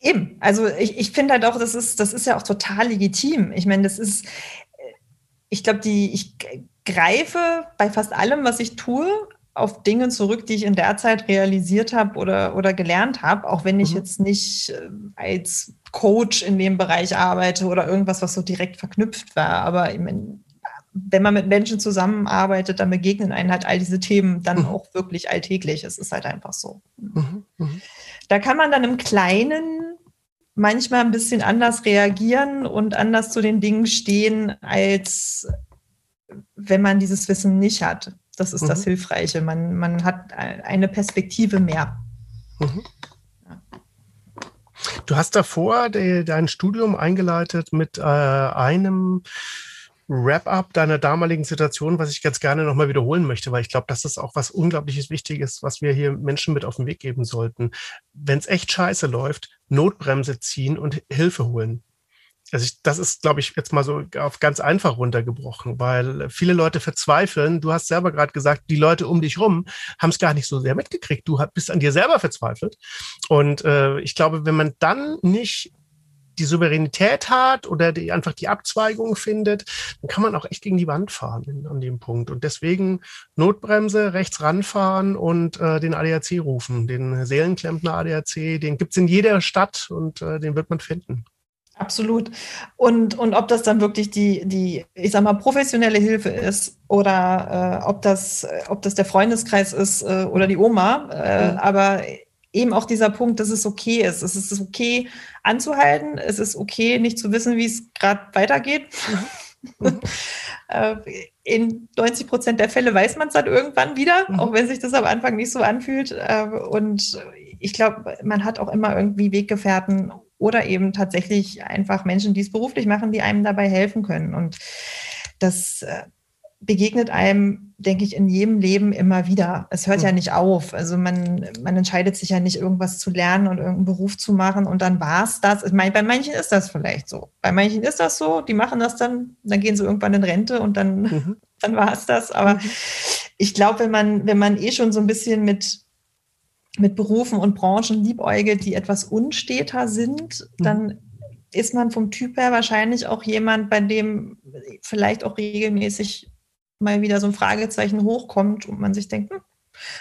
Eben. Also ich, ich finde halt auch, das ist, das ist ja auch total legitim. Ich meine, das ist, ich glaube, die, ich greife bei fast allem, was ich tue, auf Dinge zurück, die ich in der Zeit realisiert habe oder, oder gelernt habe, auch wenn ich mhm. jetzt nicht äh, als Coach in dem Bereich arbeite oder irgendwas, was so direkt verknüpft war. Aber ich mein, wenn man mit Menschen zusammenarbeitet, dann begegnen einen halt all diese Themen dann mhm. auch wirklich alltäglich. Es ist halt einfach so. Mhm. mhm. Da kann man dann im Kleinen manchmal ein bisschen anders reagieren und anders zu den Dingen stehen, als wenn man dieses Wissen nicht hat. Das ist mhm. das Hilfreiche. Man, man hat eine Perspektive mehr. Mhm. Du hast davor de, dein Studium eingeleitet mit äh, einem Wrap-up deiner damaligen Situation, was ich ganz gerne nochmal wiederholen möchte, weil ich glaube, das ist auch was unglaubliches Wichtiges, was wir hier Menschen mit auf den Weg geben sollten. Wenn es echt scheiße läuft, Notbremse ziehen und Hilfe holen. Also ich, das ist, glaube ich, jetzt mal so auf ganz einfach runtergebrochen, weil viele Leute verzweifeln. Du hast selber gerade gesagt, die Leute um dich rum haben es gar nicht so sehr mitgekriegt. Du bist an dir selber verzweifelt. Und äh, ich glaube, wenn man dann nicht die Souveränität hat oder die einfach die Abzweigung findet, dann kann man auch echt gegen die Wand fahren in, an dem Punkt. Und deswegen Notbremse, rechts ranfahren und äh, den ADAC rufen. Den Seelenklempner ADAC, den gibt's in jeder Stadt und äh, den wird man finden. Absolut. Und, und ob das dann wirklich die, die, ich sag mal, professionelle Hilfe ist oder äh, ob, das, ob das der Freundeskreis ist äh, oder die Oma. Äh, mhm. Aber eben auch dieser Punkt, dass es okay ist. Es ist okay anzuhalten. Es ist okay, nicht zu wissen, wie es gerade weitergeht. Mhm. Äh, in 90 Prozent der Fälle weiß man es dann irgendwann wieder, mhm. auch wenn sich das am Anfang nicht so anfühlt. Äh, und ich glaube, man hat auch immer irgendwie Weggefährten oder eben tatsächlich einfach Menschen, die es beruflich machen, die einem dabei helfen können. Und das äh, begegnet einem, denke ich, in jedem Leben immer wieder. Es hört ja nicht auf. Also man, man entscheidet sich ja nicht, irgendwas zu lernen und irgendeinen Beruf zu machen und dann war es das. Ich meine, bei manchen ist das vielleicht so. Bei manchen ist das so, die machen das dann, dann gehen sie irgendwann in Rente und dann, mhm. dann war es das. Aber mhm. ich glaube, wenn man, wenn man eh schon so ein bisschen mit mit Berufen und Branchen liebäugelt, die etwas unsteter sind, mhm. dann ist man vom Typ her wahrscheinlich auch jemand, bei dem vielleicht auch regelmäßig mal wieder so ein Fragezeichen hochkommt und man sich denkt, hm,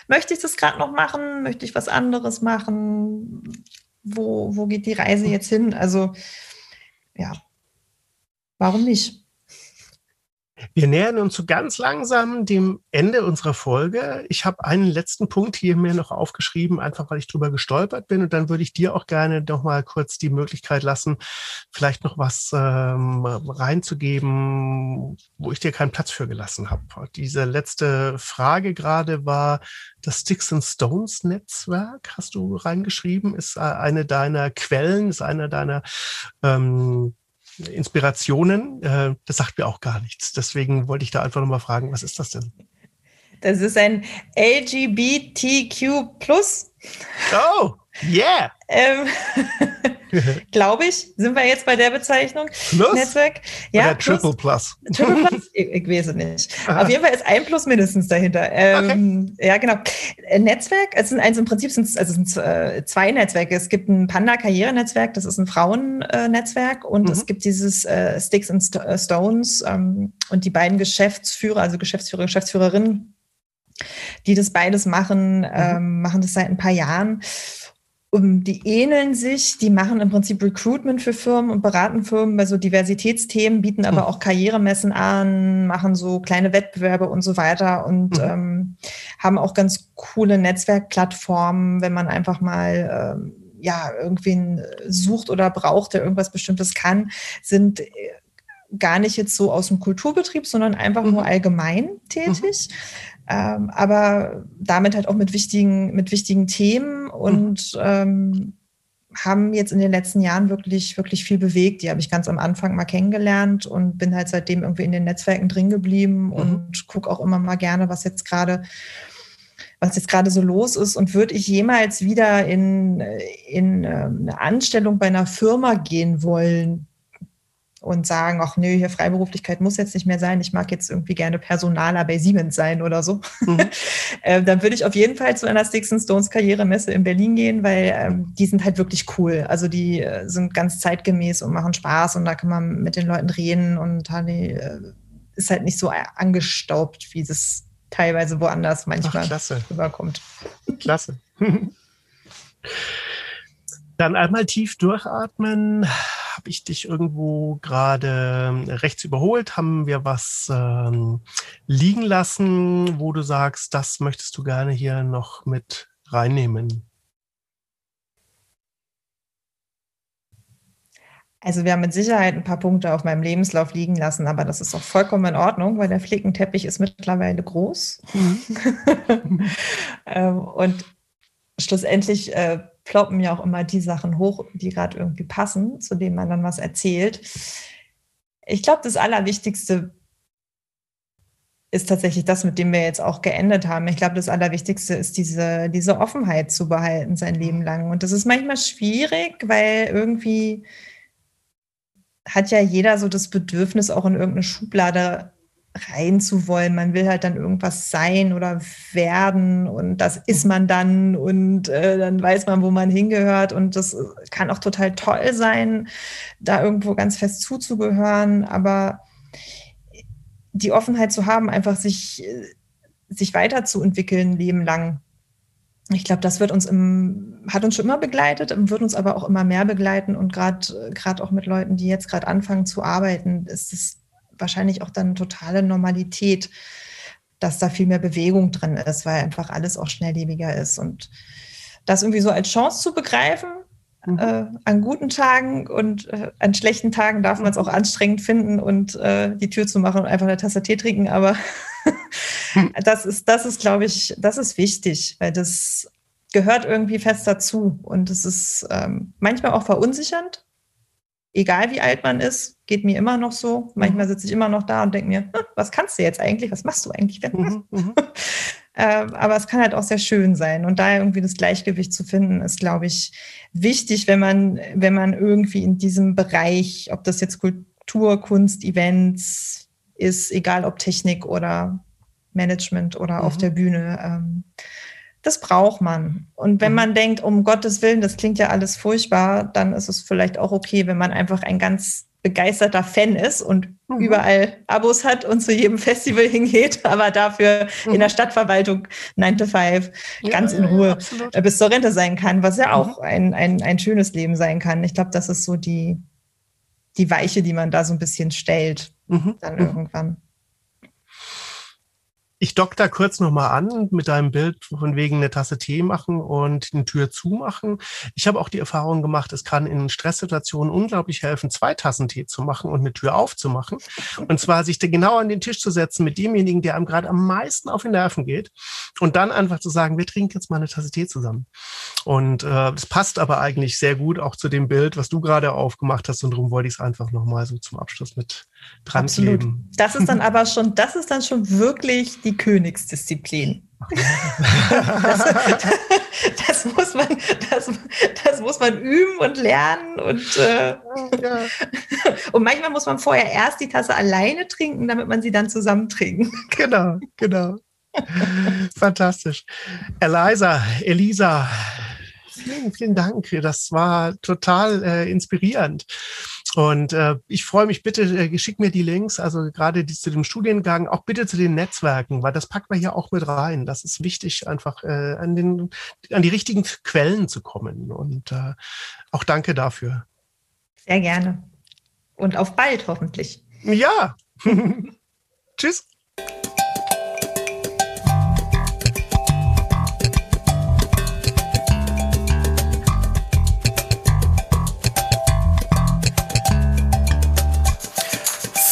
möchte ich das gerade noch machen? Möchte ich was anderes machen? Wo, wo geht die Reise mhm. jetzt hin? Also ja, warum nicht? Wir nähern uns so ganz langsam dem Ende unserer Folge. Ich habe einen letzten Punkt hier mir noch aufgeschrieben, einfach weil ich drüber gestolpert bin. Und dann würde ich dir auch gerne noch mal kurz die Möglichkeit lassen, vielleicht noch was ähm, reinzugeben, wo ich dir keinen Platz für gelassen habe. Diese letzte Frage gerade war das Sticks and Stones Netzwerk, hast du reingeschrieben, ist äh, eine deiner Quellen, ist einer deiner ähm, Inspirationen. Äh, das sagt mir auch gar nichts. Deswegen wollte ich da einfach nochmal fragen, was ist das denn? Das ist ein LGBTQ. Oh, yeah. Ähm, Glaube ich, sind wir jetzt bei der Bezeichnung. Plus? Netzwerk. Ja, Oder Triple Plus. Triple Plus? Ich, ich weiß es nicht. Aha. Auf jeden Fall ist ein Plus mindestens dahinter. Ähm, okay. Ja, genau. Netzwerk, es sind also im Prinzip sind es also sind äh, zwei Netzwerke. Es gibt ein Panda-Karrierenetzwerk, das ist ein Frauennetzwerk und mhm. es gibt dieses äh, Sticks and St Stones ähm, und die beiden Geschäftsführer, also Geschäftsführer, Geschäftsführerinnen, die das beides machen, mhm. ähm, machen das seit ein paar Jahren. Um, die ähneln sich, die machen im Prinzip Recruitment für Firmen und beraten Firmen bei so Diversitätsthemen, bieten aber mhm. auch Karrieremessen an, machen so kleine Wettbewerbe und so weiter und mhm. ähm, haben auch ganz coole Netzwerkplattformen, wenn man einfach mal ähm, ja irgendwen sucht oder braucht, der irgendwas Bestimmtes kann, sind äh, gar nicht jetzt so aus dem Kulturbetrieb, sondern einfach mhm. nur allgemein tätig. Ähm, aber damit halt auch mit wichtigen, mit wichtigen Themen und mhm. ähm, haben jetzt in den letzten Jahren wirklich, wirklich viel bewegt. Die habe ich ganz am Anfang mal kennengelernt und bin halt seitdem irgendwie in den Netzwerken drin geblieben mhm. und gucke auch immer mal gerne, was jetzt gerade was jetzt gerade so los ist und würde ich jemals wieder in, in ähm, eine Anstellung bei einer Firma gehen wollen, und sagen, ach nö, hier Freiberuflichkeit muss jetzt nicht mehr sein, ich mag jetzt irgendwie gerne Personaler bei Siemens sein oder so, mhm. äh, dann würde ich auf jeden Fall zu einer Sticks Stones Karrieremesse in Berlin gehen, weil ähm, die sind halt wirklich cool. Also die äh, sind ganz zeitgemäß und machen Spaß und da kann man mit den Leuten reden und äh, ist halt nicht so angestaubt, wie es teilweise woanders manchmal ach, rüberkommt. Klasse. Dann einmal tief durchatmen. Habe ich dich irgendwo gerade ähm, rechts überholt? Haben wir was ähm, liegen lassen, wo du sagst, das möchtest du gerne hier noch mit reinnehmen? Also wir haben mit Sicherheit ein paar Punkte auf meinem Lebenslauf liegen lassen, aber das ist auch vollkommen in Ordnung, weil der Flickenteppich ist mittlerweile groß. Mhm. Ähm, und schlussendlich äh, ploppen mir auch immer die Sachen hoch, die gerade irgendwie passen, zu denen man dann was erzählt. Ich glaube, das Allerwichtigste ist tatsächlich das, mit dem wir jetzt auch geendet haben. Ich glaube, das Allerwichtigste ist diese, diese Offenheit zu behalten sein Leben lang. Und das ist manchmal schwierig, weil irgendwie hat ja jeder so das Bedürfnis, auch in irgendeine Schublade rein zu wollen. Man will halt dann irgendwas sein oder werden und das ist man dann und äh, dann weiß man, wo man hingehört und das kann auch total toll sein, da irgendwo ganz fest zuzugehören, aber die Offenheit zu haben, einfach sich, sich weiterzuentwickeln, Leben lang. Ich glaube, das wird uns im, hat uns schon immer begleitet, wird uns aber auch immer mehr begleiten und gerade gerade auch mit Leuten, die jetzt gerade anfangen zu arbeiten, ist es wahrscheinlich auch dann totale Normalität, dass da viel mehr Bewegung drin ist, weil einfach alles auch schnelllebiger ist. Und das irgendwie so als Chance zu begreifen, mhm. äh, an guten Tagen und äh, an schlechten Tagen darf man es auch anstrengend finden und äh, die Tür zu machen und einfach eine Tasse Tee trinken. Aber das ist, das ist, glaube ich, das ist wichtig, weil das gehört irgendwie fest dazu. Und es ist ähm, manchmal auch verunsichernd, egal wie alt man ist, geht mir immer noch so. Manchmal mhm. sitze ich immer noch da und denke mir, hm, was kannst du jetzt eigentlich? Was machst du eigentlich? Mhm, mhm. ähm, aber es kann halt auch sehr schön sein. Und da irgendwie das Gleichgewicht zu finden, ist, glaube ich, wichtig, wenn man, wenn man irgendwie in diesem Bereich, ob das jetzt Kultur, Kunst, Events ist, egal ob Technik oder Management oder mhm. auf der Bühne, ähm, das braucht man. Und wenn mhm. man denkt, um Gottes Willen, das klingt ja alles furchtbar, dann ist es vielleicht auch okay, wenn man einfach ein ganz begeisterter Fan ist und mhm. überall Abos hat und zu jedem Festival hingeht, aber dafür mhm. in der Stadtverwaltung 9 to 5 ja, ganz in Ruhe ja, bis zur Rente sein kann, was ja mhm. auch ein, ein, ein schönes Leben sein kann. Ich glaube, das ist so die, die Weiche, die man da so ein bisschen stellt, mhm. dann mhm. irgendwann. Ich dock da kurz nochmal an mit deinem Bild von wegen eine Tasse Tee machen und eine Tür zumachen. Ich habe auch die Erfahrung gemacht, es kann in Stresssituationen unglaublich helfen, zwei Tassen Tee zu machen und eine Tür aufzumachen. Und zwar sich da genau an den Tisch zu setzen mit demjenigen, der einem gerade am meisten auf die Nerven geht. Und dann einfach zu sagen, wir trinken jetzt mal eine Tasse Tee zusammen. Und äh, das passt aber eigentlich sehr gut auch zu dem Bild, was du gerade aufgemacht hast. Und darum wollte ich es einfach nochmal so zum Abschluss mit dran Absolut. kleben. Das ist dann aber schon, das ist dann schon wirklich die Königsdisziplin. das, das, muss man, das, das, muss man üben und lernen und, äh, ja. und manchmal muss man vorher erst die Tasse alleine trinken, damit man sie dann zusammen trinken. Genau, genau. Fantastisch. Eliza, Elisa, vielen, vielen Dank. Das war total äh, inspirierend. Und äh, ich freue mich bitte, äh, schick mir die Links, also gerade die, zu dem Studiengang, auch bitte zu den Netzwerken, weil das packt man hier auch mit rein. Das ist wichtig, einfach äh, an, den, an die richtigen Quellen zu kommen. Und äh, auch danke dafür. Sehr gerne. Und auf bald hoffentlich. Ja. Tschüss.